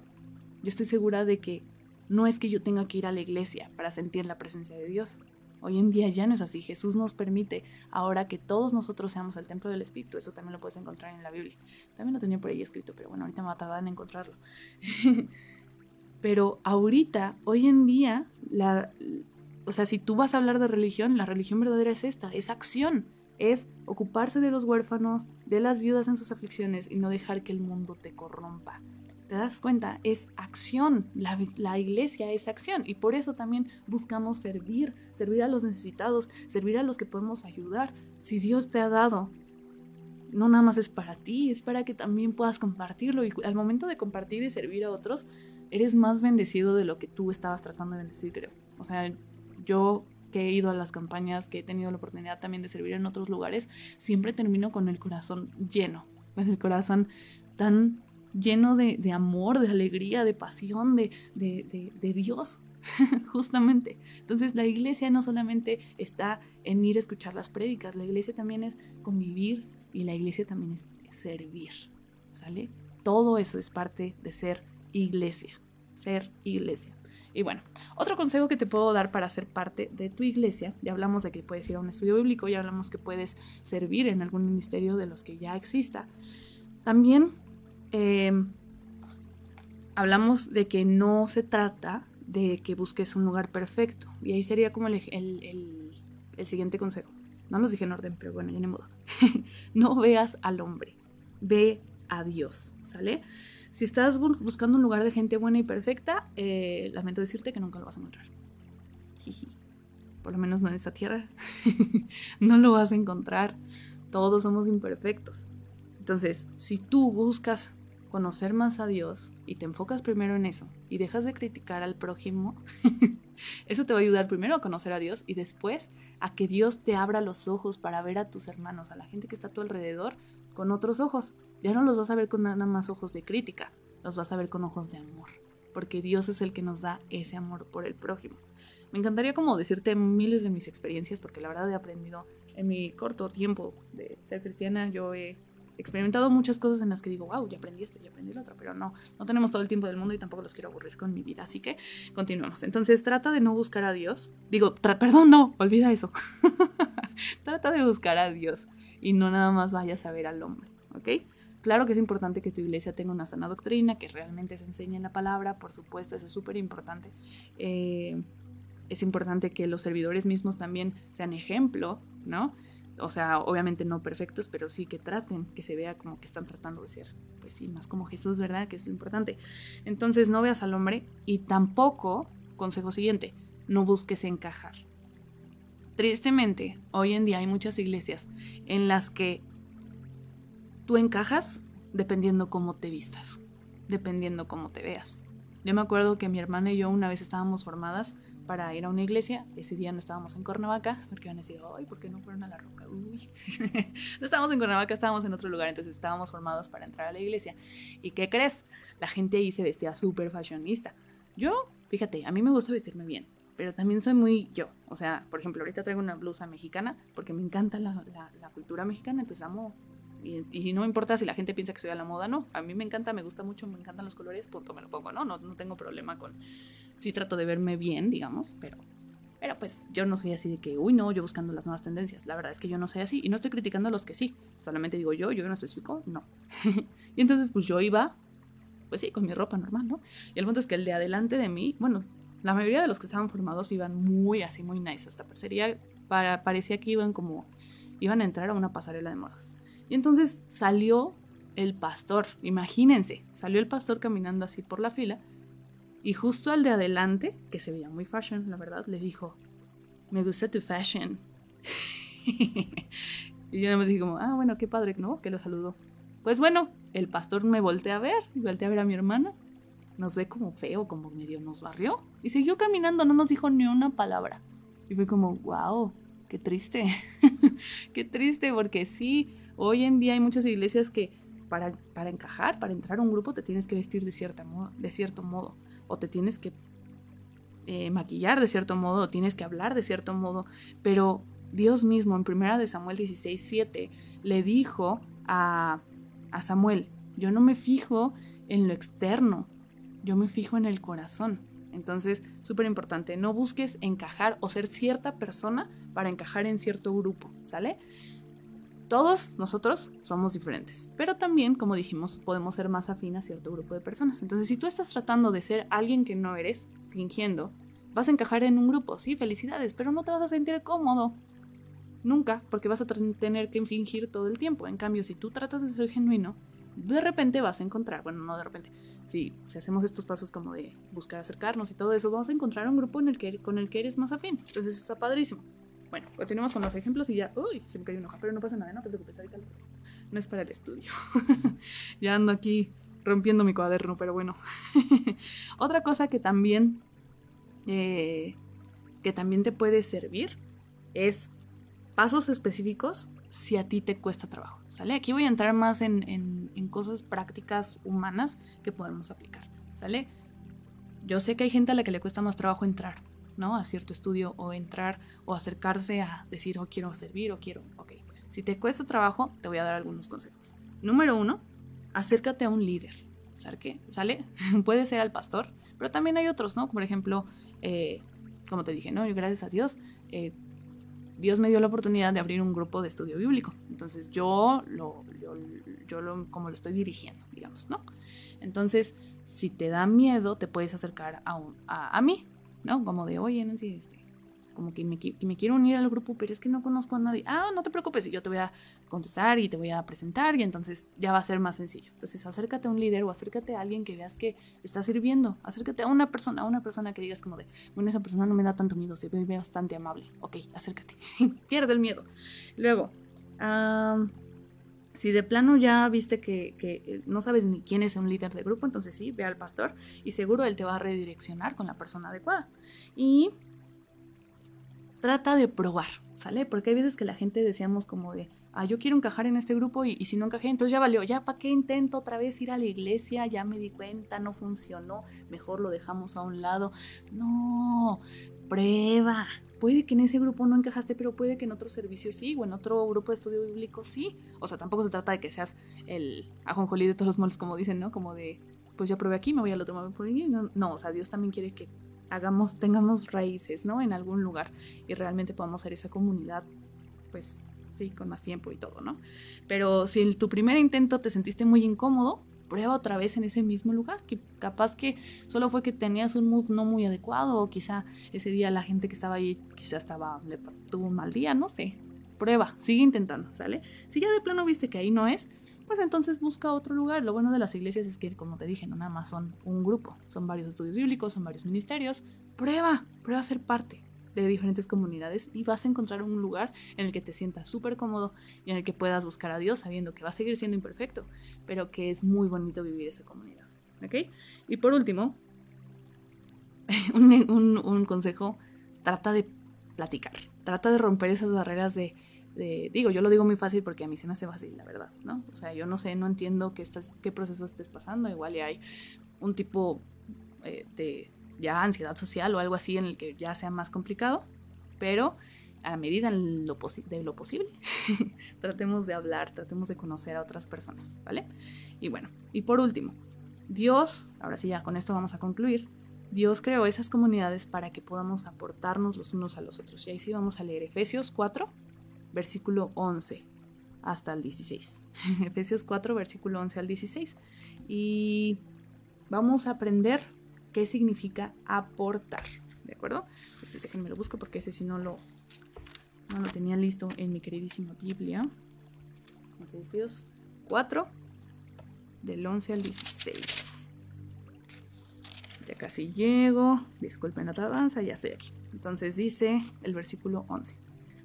yo estoy segura de que no es que yo tenga que ir a la iglesia para sentir la presencia de Dios. Hoy en día ya no es así. Jesús nos permite ahora que todos nosotros seamos el templo del Espíritu. Eso también lo puedes encontrar en la Biblia. También lo tenía por ahí escrito, pero bueno, ahorita me va a tardar en encontrarlo. pero ahorita, hoy en día, la, o sea, si tú vas a hablar de religión, la religión verdadera es esta, es acción. Es ocuparse de los huérfanos, de las viudas en sus aflicciones y no dejar que el mundo te corrompa. ¿Te das cuenta? Es acción. La, iglesia es acción. Y por eso también buscamos servir, servir a los necesitados, servir a los que podemos ayudar. Si Dios te ha dado, no nada más es para ti, es para que también puedas compartirlo. Y al momento de compartir y servir a otros, eres más bendecido de lo que tú estabas tratando de bendecir, creo. O sea, yo que he ido a las campañas, que he tenido la oportunidad también de servir en otros lugares, siempre termino con el corazón lleno, con el corazón tan lleno de, amor, de alegría, de pasión, de, de, Dios, justamente. Entonces la iglesia no solamente está en ir a escuchar las prédicas, la iglesia también es convivir y la iglesia también es servir, ¿sale? Todo eso es parte de ser iglesia, ser iglesia. Y bueno, otro consejo que te puedo dar para ser parte de tu iglesia, ya hablamos de que puedes ir a un estudio bíblico, ya hablamos que puedes servir en algún ministerio de los que ya exista. También eh, hablamos de que no se trata de que busques un lugar perfecto. Y ahí sería como el, el, siguiente consejo. No los dije en orden, pero bueno, ya ni modo. no veas al hombre, ve a Dios, ¿sale? Si estás buscando un lugar de gente buena y perfecta, eh, lamento decirte que nunca lo vas a encontrar. Por lo menos no en esta tierra. no lo vas a encontrar. Todos somos imperfectos. Entonces, si tú buscas conocer más a Dios y te enfocas primero en eso y dejas de criticar al prójimo, eso te va a ayudar primero a conocer a Dios y después a que Dios te abra los ojos para ver a tus hermanos, a la gente que está a tu alrededor, con otros ojos. Ya no los vas a ver con nada más ojos de crítica, los vas a ver con ojos de amor, porque Dios es el que nos da ese amor por el prójimo. Me encantaría como decirte miles de mis experiencias, porque la verdad he aprendido en mi corto tiempo de ser cristiana, yo he experimentado muchas cosas en las que digo, wow, ya aprendí esto, ya aprendí lo otro, pero no, no tenemos todo el tiempo del mundo y tampoco los quiero aburrir con mi vida, así que continuemos. Entonces trata de no buscar a Dios, digo, perdón, no, olvida eso. trata de buscar a Dios y no nada más vayas a ver al hombre, ¿ok? Claro que es importante que tu iglesia tenga una sana doctrina, que realmente se enseñe en la palabra, por supuesto, eso es súper importante. Eh, es importante que los servidores mismos también sean ejemplo, ¿no? O sea, obviamente no perfectos, pero sí que traten, que se vea como que están tratando de ser, pues sí, más como Jesús, ¿verdad? Que es lo importante. Entonces no veas al hombre y tampoco, consejo siguiente, no busques encajar. Tristemente, hoy en día hay muchas iglesias en las que tú encajas dependiendo cómo te vistas, dependiendo cómo te veas. Yo me acuerdo que mi hermana y yo una vez estábamos formadas para ir a una iglesia. Ese día no estábamos en Cuernavaca, porque iban a decir, ay, ¿por qué no fueron a la roca? Uy. no estábamos en Cuernavaca, estábamos en otro lugar, entonces estábamos formados para entrar a la iglesia. ¿Y qué crees? La gente ahí se vestía súper fashionista. Yo, fíjate, a mí me gusta vestirme bien, pero también soy muy yo. O sea, por ejemplo, ahorita traigo una blusa mexicana porque me encanta la, la cultura mexicana, entonces amo y, no me importa si la gente piensa que soy a la moda, no. A mí me encanta, me gusta mucho, me encantan los colores, punto, me lo pongo, ¿no? No, no tengo problema con... Sí trato de verme bien, digamos, pero... Pero pues yo no soy así de que, uy, no, yo buscando las nuevas tendencias. La verdad es que yo no soy así y no estoy criticando a los que sí. Solamente digo yo, yo no especifico, no. y entonces pues yo iba, pues sí, con mi ropa normal, ¿no? Y el punto es que el de adelante de mí, bueno, la mayoría de los que estaban formados iban muy así, muy nice. Hasta sería, para, parecía que iban como, iban a entrar a una pasarela de modas. Y entonces salió el pastor, imagínense, salió el pastor caminando así por la fila y justo al de adelante, que se veía muy fashion, la verdad, le dijo, me gusta tu fashion. y yo me dije como, ah, bueno, qué padre, ¿no? Que lo saludó. Pues bueno, el pastor me voltea a ver, y voltea a ver a mi hermana, nos ve como feo, como medio nos barrió, y siguió caminando, no nos dijo ni una palabra. Y fue como, wow, qué triste, qué triste, porque sí, Hoy en día hay muchas iglesias que para, para encajar, para entrar a un grupo, te tienes que vestir de, cierta de cierto modo, o te tienes que eh, maquillar de cierto modo, o tienes que hablar de cierto modo, pero Dios mismo en 1 de Samuel 16, 7 le dijo a, a Samuel, yo no me fijo en lo externo, yo me fijo en el corazón. Entonces, súper importante, no busques encajar o ser cierta persona para encajar en cierto grupo, ¿sale? Todos nosotros somos diferentes, pero también, como dijimos, podemos ser más afín a cierto grupo de personas. Entonces, si tú estás tratando de ser alguien que no eres, fingiendo, vas a encajar en un grupo, sí, felicidades, pero no te vas a sentir cómodo. Nunca, porque vas a tener que fingir todo el tiempo. En cambio, si tú tratas de ser genuino, de repente vas a encontrar, bueno, no de repente, si, si hacemos estos pasos como de buscar acercarnos y todo eso, vamos a encontrar un grupo con el que eres más afín. Entonces, está padrísimo. Bueno, continuamos con los ejemplos y ya. Uy, se me cayó una hoja, pero no pasa nada, no te preocupes, ahorita no es para el estudio. ya ando aquí rompiendo mi cuaderno, pero bueno. Otra cosa que también. Eh, que también te puede servir es pasos específicos si a ti te cuesta trabajo. ¿Sale? Aquí voy a entrar más en, en cosas prácticas humanas que podemos aplicar. ¿Sale? Yo sé que hay gente a la que le cuesta más trabajo entrar, ¿no? A cierto estudio o entrar o acercarse a decir, oh, quiero servir o quiero, ok. Si te cuesta trabajo, te voy a dar algunos consejos. Número uno, acércate a un líder. ¿Sabes qué? ¿Sale? Puede ser al pastor, Pero también hay otros, ¿no? Por ejemplo, eh, como te dije, ¿no? Gracias a Dios, eh, Dios me dio la oportunidad de abrir un grupo de estudio bíblico. Entonces yo lo, yo, lo, como lo estoy dirigiendo, digamos, ¿no? Entonces, si te da miedo, te puedes acercar a, a, a mí, ¿no? Como de, oye, Nancy, este, como que me, quiero unir al grupo, pero es que no conozco a nadie. Ah, no te preocupes, yo te voy a contestar y te voy a presentar y entonces ya va a ser más sencillo. Entonces acércate a un líder o acércate a alguien que veas que está sirviendo. Acércate a una persona, a una persona que digas como de, bueno, esa persona no me da tanto miedo, se ve bastante amable. Ok, acércate. Pierde el miedo. Luego, si de plano ya viste que, no sabes ni quién es un líder de grupo, entonces sí, ve al pastor y seguro él te va a redireccionar con la persona adecuada. Y trata de probar, ¿sale? Porque hay veces que la gente decíamos como de, ah, yo quiero encajar en este grupo y, si no encajé, entonces ya valió, ya para qué intento otra vez ir a la iglesia, ya me di cuenta, no funcionó, mejor lo dejamos a un lado. No, prueba. Puede que en ese grupo no encajaste, pero puede que en otro servicio sí, o en otro grupo de estudio bíblico sí. O sea, tampoco se trata de que seas el ajonjolí de todos los moles, como dicen, ¿no? Como de, pues ya probé aquí, me voy al otro, me por ahí. No, no, o sea, Dios también quiere que hagamos, tengamos raíces, ¿no? En algún lugar y realmente podamos ser esa comunidad, pues sí, con más tiempo y todo, ¿no? Pero si en tu primer intento te sentiste muy incómodo, prueba otra vez en ese mismo lugar, que capaz que solo fue que tenías un mood no muy adecuado o quizá ese día la gente que estaba ahí quizá estaba le tuvo un mal día, no sé. Prueba, sigue intentando, ¿sale? Si ya de plano viste que ahí no es, pues entonces busca otro lugar. Lo bueno de las iglesias es que, como te dije, no nada más son un grupo, son varios estudios bíblicos, son varios ministerios. Prueba, prueba a ser parte de diferentes comunidades y vas a encontrar un lugar en el que te sientas súper cómodo y en el que puedas buscar a Dios sabiendo que va a seguir siendo imperfecto, pero que es muy bonito vivir esa comunidad. ¿Ok? Y por último, un, consejo, trata de platicar, trata de romper esas barreras de digo, yo lo digo muy fácil porque a mí se me hace fácil, la verdad, ¿no? O sea, yo no sé, no entiendo qué, estás, qué proceso estés pasando, igual hay un tipo eh, de ya ansiedad social o algo así en el que ya sea más complicado, pero a medida de lo posible, tratemos de hablar, tratemos de conocer a otras personas, ¿vale? Y bueno, y por último, Dios, ahora sí ya con esto vamos a concluir, Dios creó esas comunidades para que podamos aportarnos los unos a los otros. Y ahí sí vamos a leer Efesios 4, versículo 11 hasta el 16. Efesios 4, versículo 11 al 16. Y vamos a aprender qué significa aportar. ¿De acuerdo? Entonces déjenme lo busco porque ese si no lo, no lo tenía listo en mi queridísima Biblia. Efesios 4, del 11 al 16. Ya casi llego. Disculpen la tardanza, ya estoy aquí. Entonces dice el versículo 11.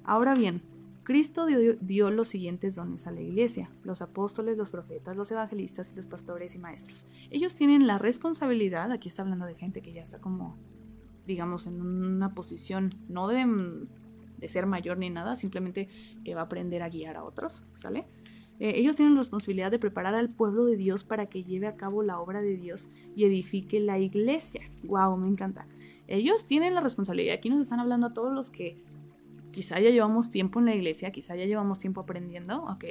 Ahora bien, Cristo dio, los siguientes dones a la iglesia, los apóstoles, los profetas, los evangelistas y los pastores y maestros. Ellos tienen la responsabilidad, aquí está hablando de gente que ya está como, digamos, en una posición no de, ser mayor ni nada, simplemente que va a aprender a guiar a otros, ¿sale? Eh, ellos tienen la responsabilidad de preparar al pueblo de Dios para que lleve a cabo la obra de Dios y edifique la iglesia. ¡Wow! Me encanta. Ellos tienen la responsabilidad. Aquí nos están hablando a todos los que quizá ya llevamos tiempo en la iglesia, quizá ya llevamos tiempo aprendiendo, ok,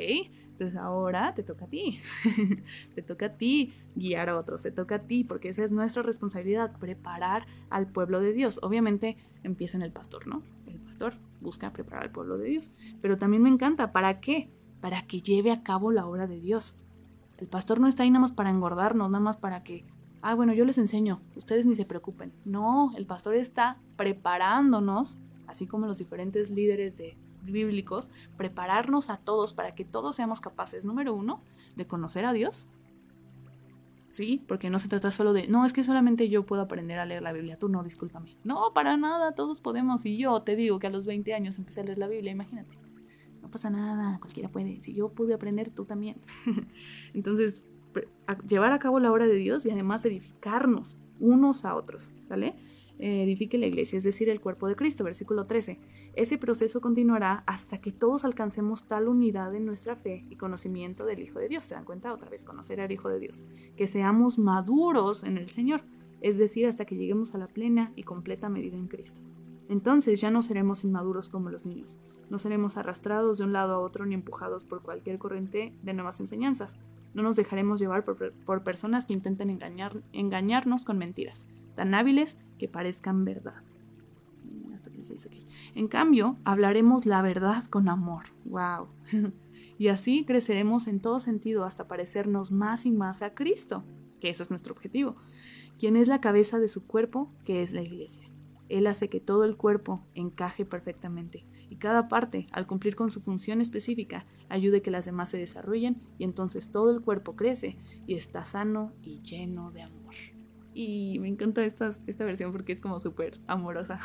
entonces ahora te toca a ti, te toca a ti guiar a otros, te toca a ti, porque esa es nuestra responsabilidad, preparar al pueblo de Dios. Obviamente empieza en el pastor, ¿no? El pastor busca preparar al pueblo de Dios, pero también me encanta, ¿para qué? Para que lleve a cabo la obra de Dios. El pastor no está ahí nada más para engordarnos, nada más para que ah, bueno, yo les enseño, ustedes ni se preocupen. No, el pastor está preparándonos así como los diferentes líderes de, bíblicos, prepararnos a todos para que todos seamos capaces, número uno, de conocer a Dios. Sí, porque no se trata solo de, no, es que solamente yo puedo aprender a leer la Biblia, tú no, discúlpame. No, para nada, todos podemos. Y yo te digo que a los 20 años empecé a leer la Biblia, imagínate. No pasa nada, cualquiera puede. Si yo pude aprender, tú también. Entonces, llevar a cabo la obra de Dios y además edificarnos unos a otros, ¿sale? Edifique la iglesia, es decir, el cuerpo de Cristo, versículo 13. Ese proceso continuará hasta que todos alcancemos tal unidad en nuestra fe y conocimiento del Hijo de Dios. ¿Se dan cuenta? Otra vez, conocer al Hijo de Dios. Que seamos maduros en el Señor, es decir, hasta que lleguemos a la plena y completa medida en Cristo. Entonces ya no seremos inmaduros como los niños. No seremos arrastrados de un lado a otro ni empujados por cualquier corriente de nuevas enseñanzas. No nos dejaremos llevar por, personas que intenten engañar, engañarnos con mentiras tan hábiles que parezcan verdad. En cambio, hablaremos la verdad con amor. ¡Wow! y así creceremos en todo sentido hasta parecernos más y más a Cristo, que ese es nuestro objetivo, quien es la cabeza de su cuerpo, que es la iglesia. Él hace que todo el cuerpo encaje perfectamente y cada parte, al cumplir con su función específica, ayude que las demás se desarrollen y entonces todo el cuerpo crece y está sano y lleno de amor. Y me encanta esta, esta versión porque es como súper amorosa.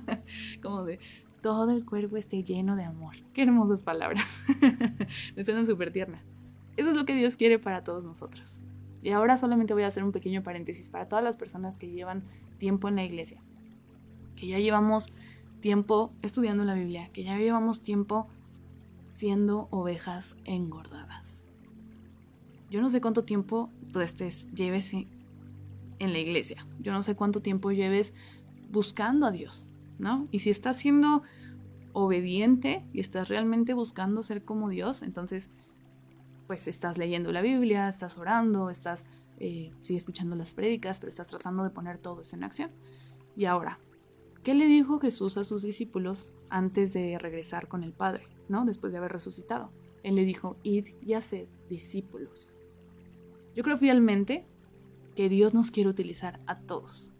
como de todo el cuerpo esté lleno de amor. Qué hermosas palabras. me suenan súper tiernas. Eso es lo que Dios quiere para todos nosotros. Y ahora solamente voy a hacer un pequeño paréntesis para todas las personas que llevan tiempo en la iglesia. Que ya llevamos tiempo estudiando la Biblia, que ya llevamos tiempo siendo ovejas engordadas. Yo no sé cuánto tiempo tú estés, lleves en la iglesia. Yo no sé cuánto tiempo lleves buscando a Dios, ¿no? Y si estás siendo obediente y estás realmente buscando ser como Dios, entonces, pues estás leyendo la Biblia, estás orando, estás, eh, sí, escuchando las prédicas, pero estás tratando de poner todo eso en acción. Y ahora, ¿qué le dijo Jesús a sus discípulos antes de regresar con el Padre, ¿no? Después de haber resucitado. Él le dijo, id y haced discípulos. Yo creo fielmente que Dios nos quiere utilizar a todos.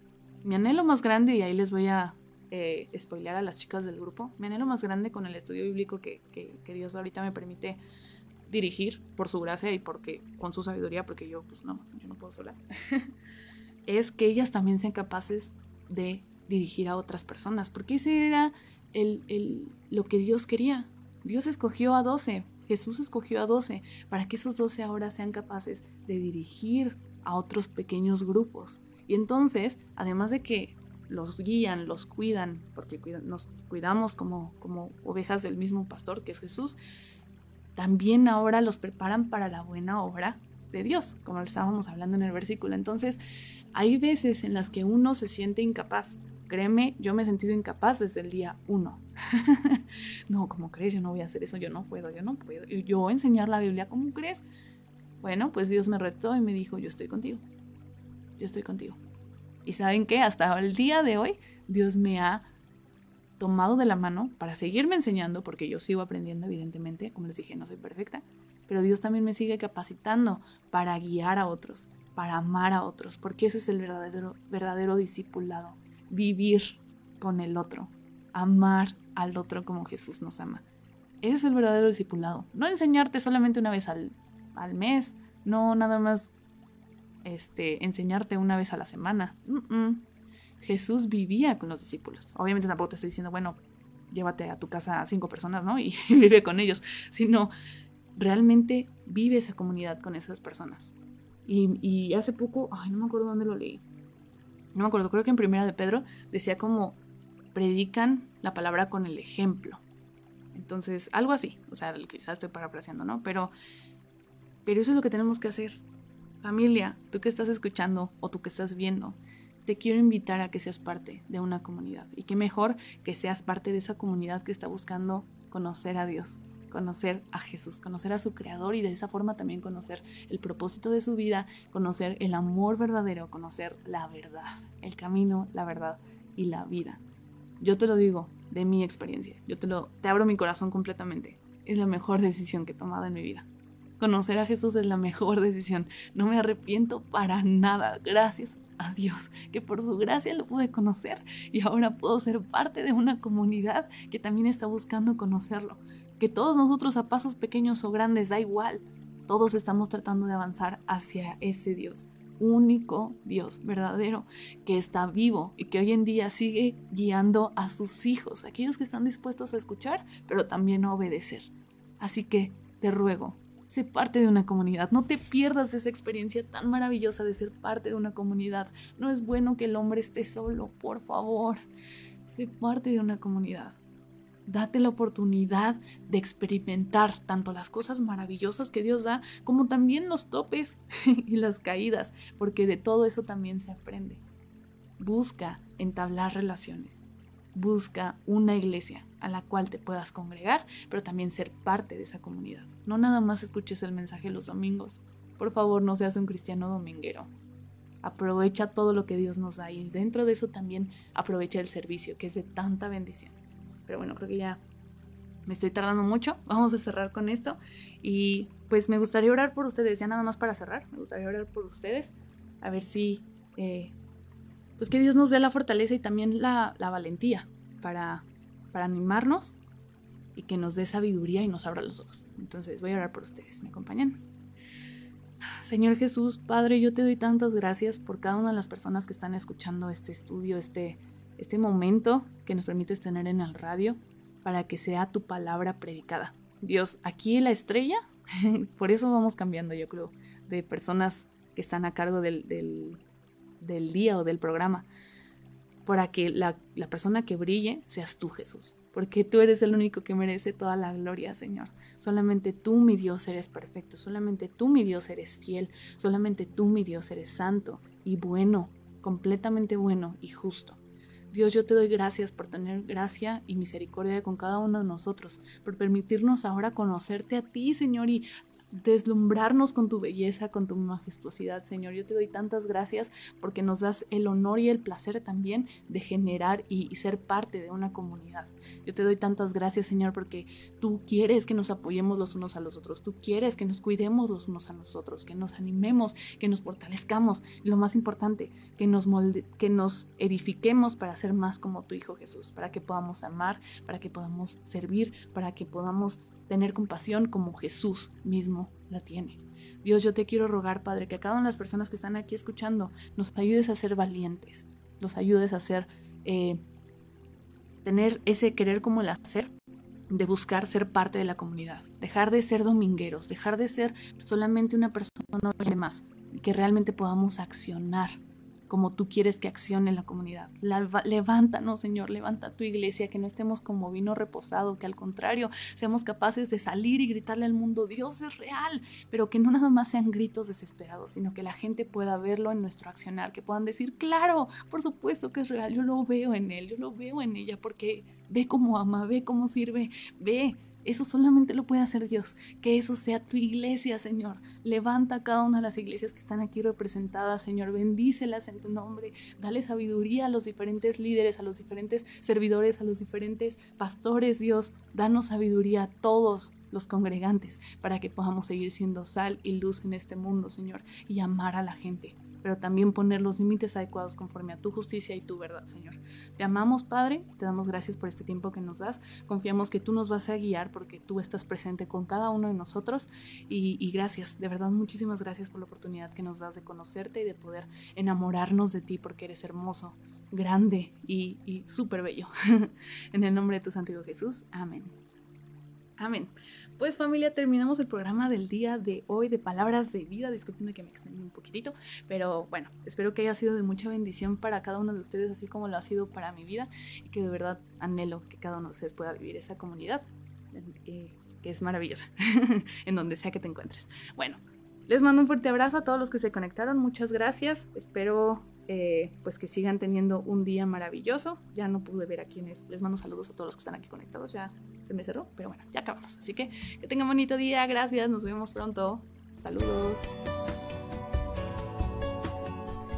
Mi anhelo más grande, y ahí les voy a eh, spoilear a las chicas del grupo, mi anhelo más grande con el estudio bíblico que, que, Dios ahorita me permite dirigir por su gracia y porque con su sabiduría, porque yo pues no, yo no puedo sola, es que ellas también sean capaces de dirigir a otras personas, porque ese era el, el, lo que Dios quería. Dios escogió a 12, Jesús escogió a 12, para que esos 12 ahora sean capaces de dirigir a otros pequeños grupos. Y entonces, además de que los guían, los cuidan, porque nos cuidamos como, como ovejas del mismo pastor que es Jesús, también ahora los preparan para la buena obra de Dios, como estábamos hablando en el versículo. Entonces, hay veces en las que uno se siente incapaz. Créeme, yo me he sentido incapaz desde el día uno. no, ¿cómo crees? Yo no voy a hacer eso, yo no puedo, yo no puedo. Yo enseñar la Biblia, ¿cómo crees? Bueno, pues Dios me retó y me dijo, yo estoy contigo. Yo estoy contigo. Y saben qué, hasta el día de hoy, Dios me ha tomado de la mano para seguirme enseñando, porque yo sigo aprendiendo, evidentemente, como les dije, no soy perfecta, pero Dios también me sigue capacitando para guiar a otros, para amar a otros, porque ese es el verdadero, verdadero discipulado, vivir con el otro, amar al otro como Jesús nos ama. Ese es el verdadero discipulado, no enseñarte solamente una vez al al mes, no nada más este, enseñarte una vez a la semana. Jesús vivía con los discípulos. Obviamente tampoco te estoy diciendo, bueno, llévate a tu casa a cinco personas, ¿no? Y vive con ellos, sino realmente vive esa comunidad con esas personas. Y, hace poco, ay, no me acuerdo dónde lo leí. No me acuerdo, creo que en Primera de Pedro decía como predican la palabra con el ejemplo. Entonces, algo así, o sea, quizás estoy parafraseando, ¿no? Pero pero eso es lo que tenemos que hacer. Familia, tú que estás escuchando o tú que estás viendo, te quiero invitar a que seas parte de una comunidad. Y qué mejor que seas parte de esa comunidad que está buscando conocer a Dios, conocer a Jesús, conocer a su Creador y de esa forma también conocer el propósito de su vida, conocer el amor verdadero, conocer la verdad, el camino, la verdad y la vida. Yo te lo digo de mi experiencia, yo te lo te abro mi corazón completamente. Es la mejor decisión que he tomado en mi vida. Conocer a Jesús es la mejor decisión. No me arrepiento para nada. Gracias a Dios que por su gracia lo pude conocer y ahora puedo ser parte de una comunidad que también está buscando conocerlo. Que todos nosotros a pasos pequeños o grandes, da igual. Todos estamos tratando de avanzar hacia ese Dios único Dios verdadero que está vivo y que hoy en día sigue guiando a sus hijos, aquellos que están dispuestos a escuchar, pero también a obedecer. Así que te ruego, Sé parte de una comunidad. No te pierdas esa experiencia tan maravillosa de ser parte de una comunidad. No es bueno que el hombre esté solo, por favor. Sé parte de una comunidad. Date la oportunidad de experimentar tanto las cosas maravillosas que Dios da como también los topes y las caídas, porque de todo eso también se aprende. Busca entablar relaciones. Busca una iglesia a la cual te puedas congregar, pero también ser parte de esa comunidad. No nada más escuches el mensaje los domingos. Por favor, no seas un cristiano dominguero. Aprovecha todo lo que Dios nos da y dentro de eso también aprovecha el servicio, que es de tanta bendición. Pero bueno, creo que ya me estoy tardando mucho. Vamos a cerrar con esto. Y pues me gustaría orar por ustedes, ya nada más para cerrar. Me gustaría orar por ustedes. A ver si, eh, pues que Dios nos dé la fortaleza y también la, valentía para, para animarnos y que nos dé sabiduría y nos abra los ojos. Entonces voy a orar por ustedes. ¿Me acompañan? Señor Jesús, Padre, yo te doy tantas gracias por cada una de las personas que están escuchando este estudio, este, este momento que nos permites tener en el radio para que sea tu palabra predicada. Dios, aquí la estrella, por eso vamos cambiando, yo creo, de personas que están a cargo del, día o del programa, para que la, la persona que brille seas tú, Jesús porque tú eres el único que merece toda la gloria, Señor. Solamente tú, mi Dios, eres perfecto, solamente tú, mi Dios, eres fiel, solamente tú, mi Dios, eres santo y bueno, completamente bueno y justo. Dios, yo te doy gracias por tener gracia y misericordia con cada uno de nosotros, por permitirnos ahora conocerte a ti, Señor, y deslumbrarnos con tu belleza, con tu majestuosidad, Señor. Yo te doy tantas gracias porque nos das el honor y el placer también de generar y, ser parte de una comunidad. Yo te doy tantas gracias, Señor, porque tú quieres que nos apoyemos los unos a los otros, tú quieres que nos cuidemos los unos a nosotros, que nos animemos, que nos fortalezcamos y lo más importante, que nos, que nos edifiquemos para ser más como tu Hijo Jesús, para que podamos amar, para que podamos servir, para que podamos tener compasión como Jesús mismo la tiene. Dios, yo te quiero rogar, Padre, que a cada una de las personas que están aquí escuchando nos ayudes a ser valientes, nos ayudes a ser, eh, tener ese querer como el hacer, de buscar ser parte de la comunidad, dejar de ser domingueros, dejar de ser solamente una persona y demás, que realmente podamos accionar como tú quieres que accione la comunidad. levántanos, Señor, levanta tu iglesia, que no estemos como vino reposado, que al contrario seamos capaces de salir y gritarle al mundo, Dios es real, pero que no nada más sean gritos desesperados, sino que la gente pueda verlo en nuestro accionar, que puedan decir, claro, por supuesto que es real, yo lo veo en él, yo lo veo en ella, porque ve cómo ama, ve cómo sirve, ve eso solamente lo puede hacer Dios. Que eso sea tu iglesia, Señor. Levanta a cada una de las iglesias que están aquí representadas, Señor. Bendícelas en tu nombre. Dale sabiduría a los diferentes líderes, a los diferentes servidores, a los diferentes pastores, Dios. Danos sabiduría a todos los congregantes para que podamos seguir siendo sal y luz en este mundo, Señor, y amar a la gente pero también poner los límites adecuados conforme a tu justicia y tu verdad, Señor. Te amamos, Padre, te damos gracias por este tiempo que nos das. Confiamos que tú nos vas a guiar porque tú estás presente con cada uno de nosotros y, gracias, de verdad, muchísimas gracias por la oportunidad que nos das de conocerte y de poder enamorarnos de ti porque eres hermoso, grande y, y súper bello. en el nombre de tu Santo Jesús, amén. Amén. Pues familia, terminamos el programa del día de hoy de Palabras de Vida. Disculpenme que me extendí un poquitito, pero bueno, espero que haya sido de mucha bendición para cada uno de ustedes, así como lo ha sido para mi vida, y que de verdad anhelo que cada uno de ustedes pueda vivir esa comunidad, eh, que es maravillosa, en donde sea que te encuentres. Bueno, les mando un fuerte abrazo a todos los que se conectaron, muchas gracias, espero eh, pues que sigan teniendo un día maravilloso. Ya no pude ver a quienes, les mando saludos a todos los que están aquí conectados, ya se me cerró, pero bueno, ya acabamos. Así que que tengan bonito día, gracias, nos vemos pronto. Saludos.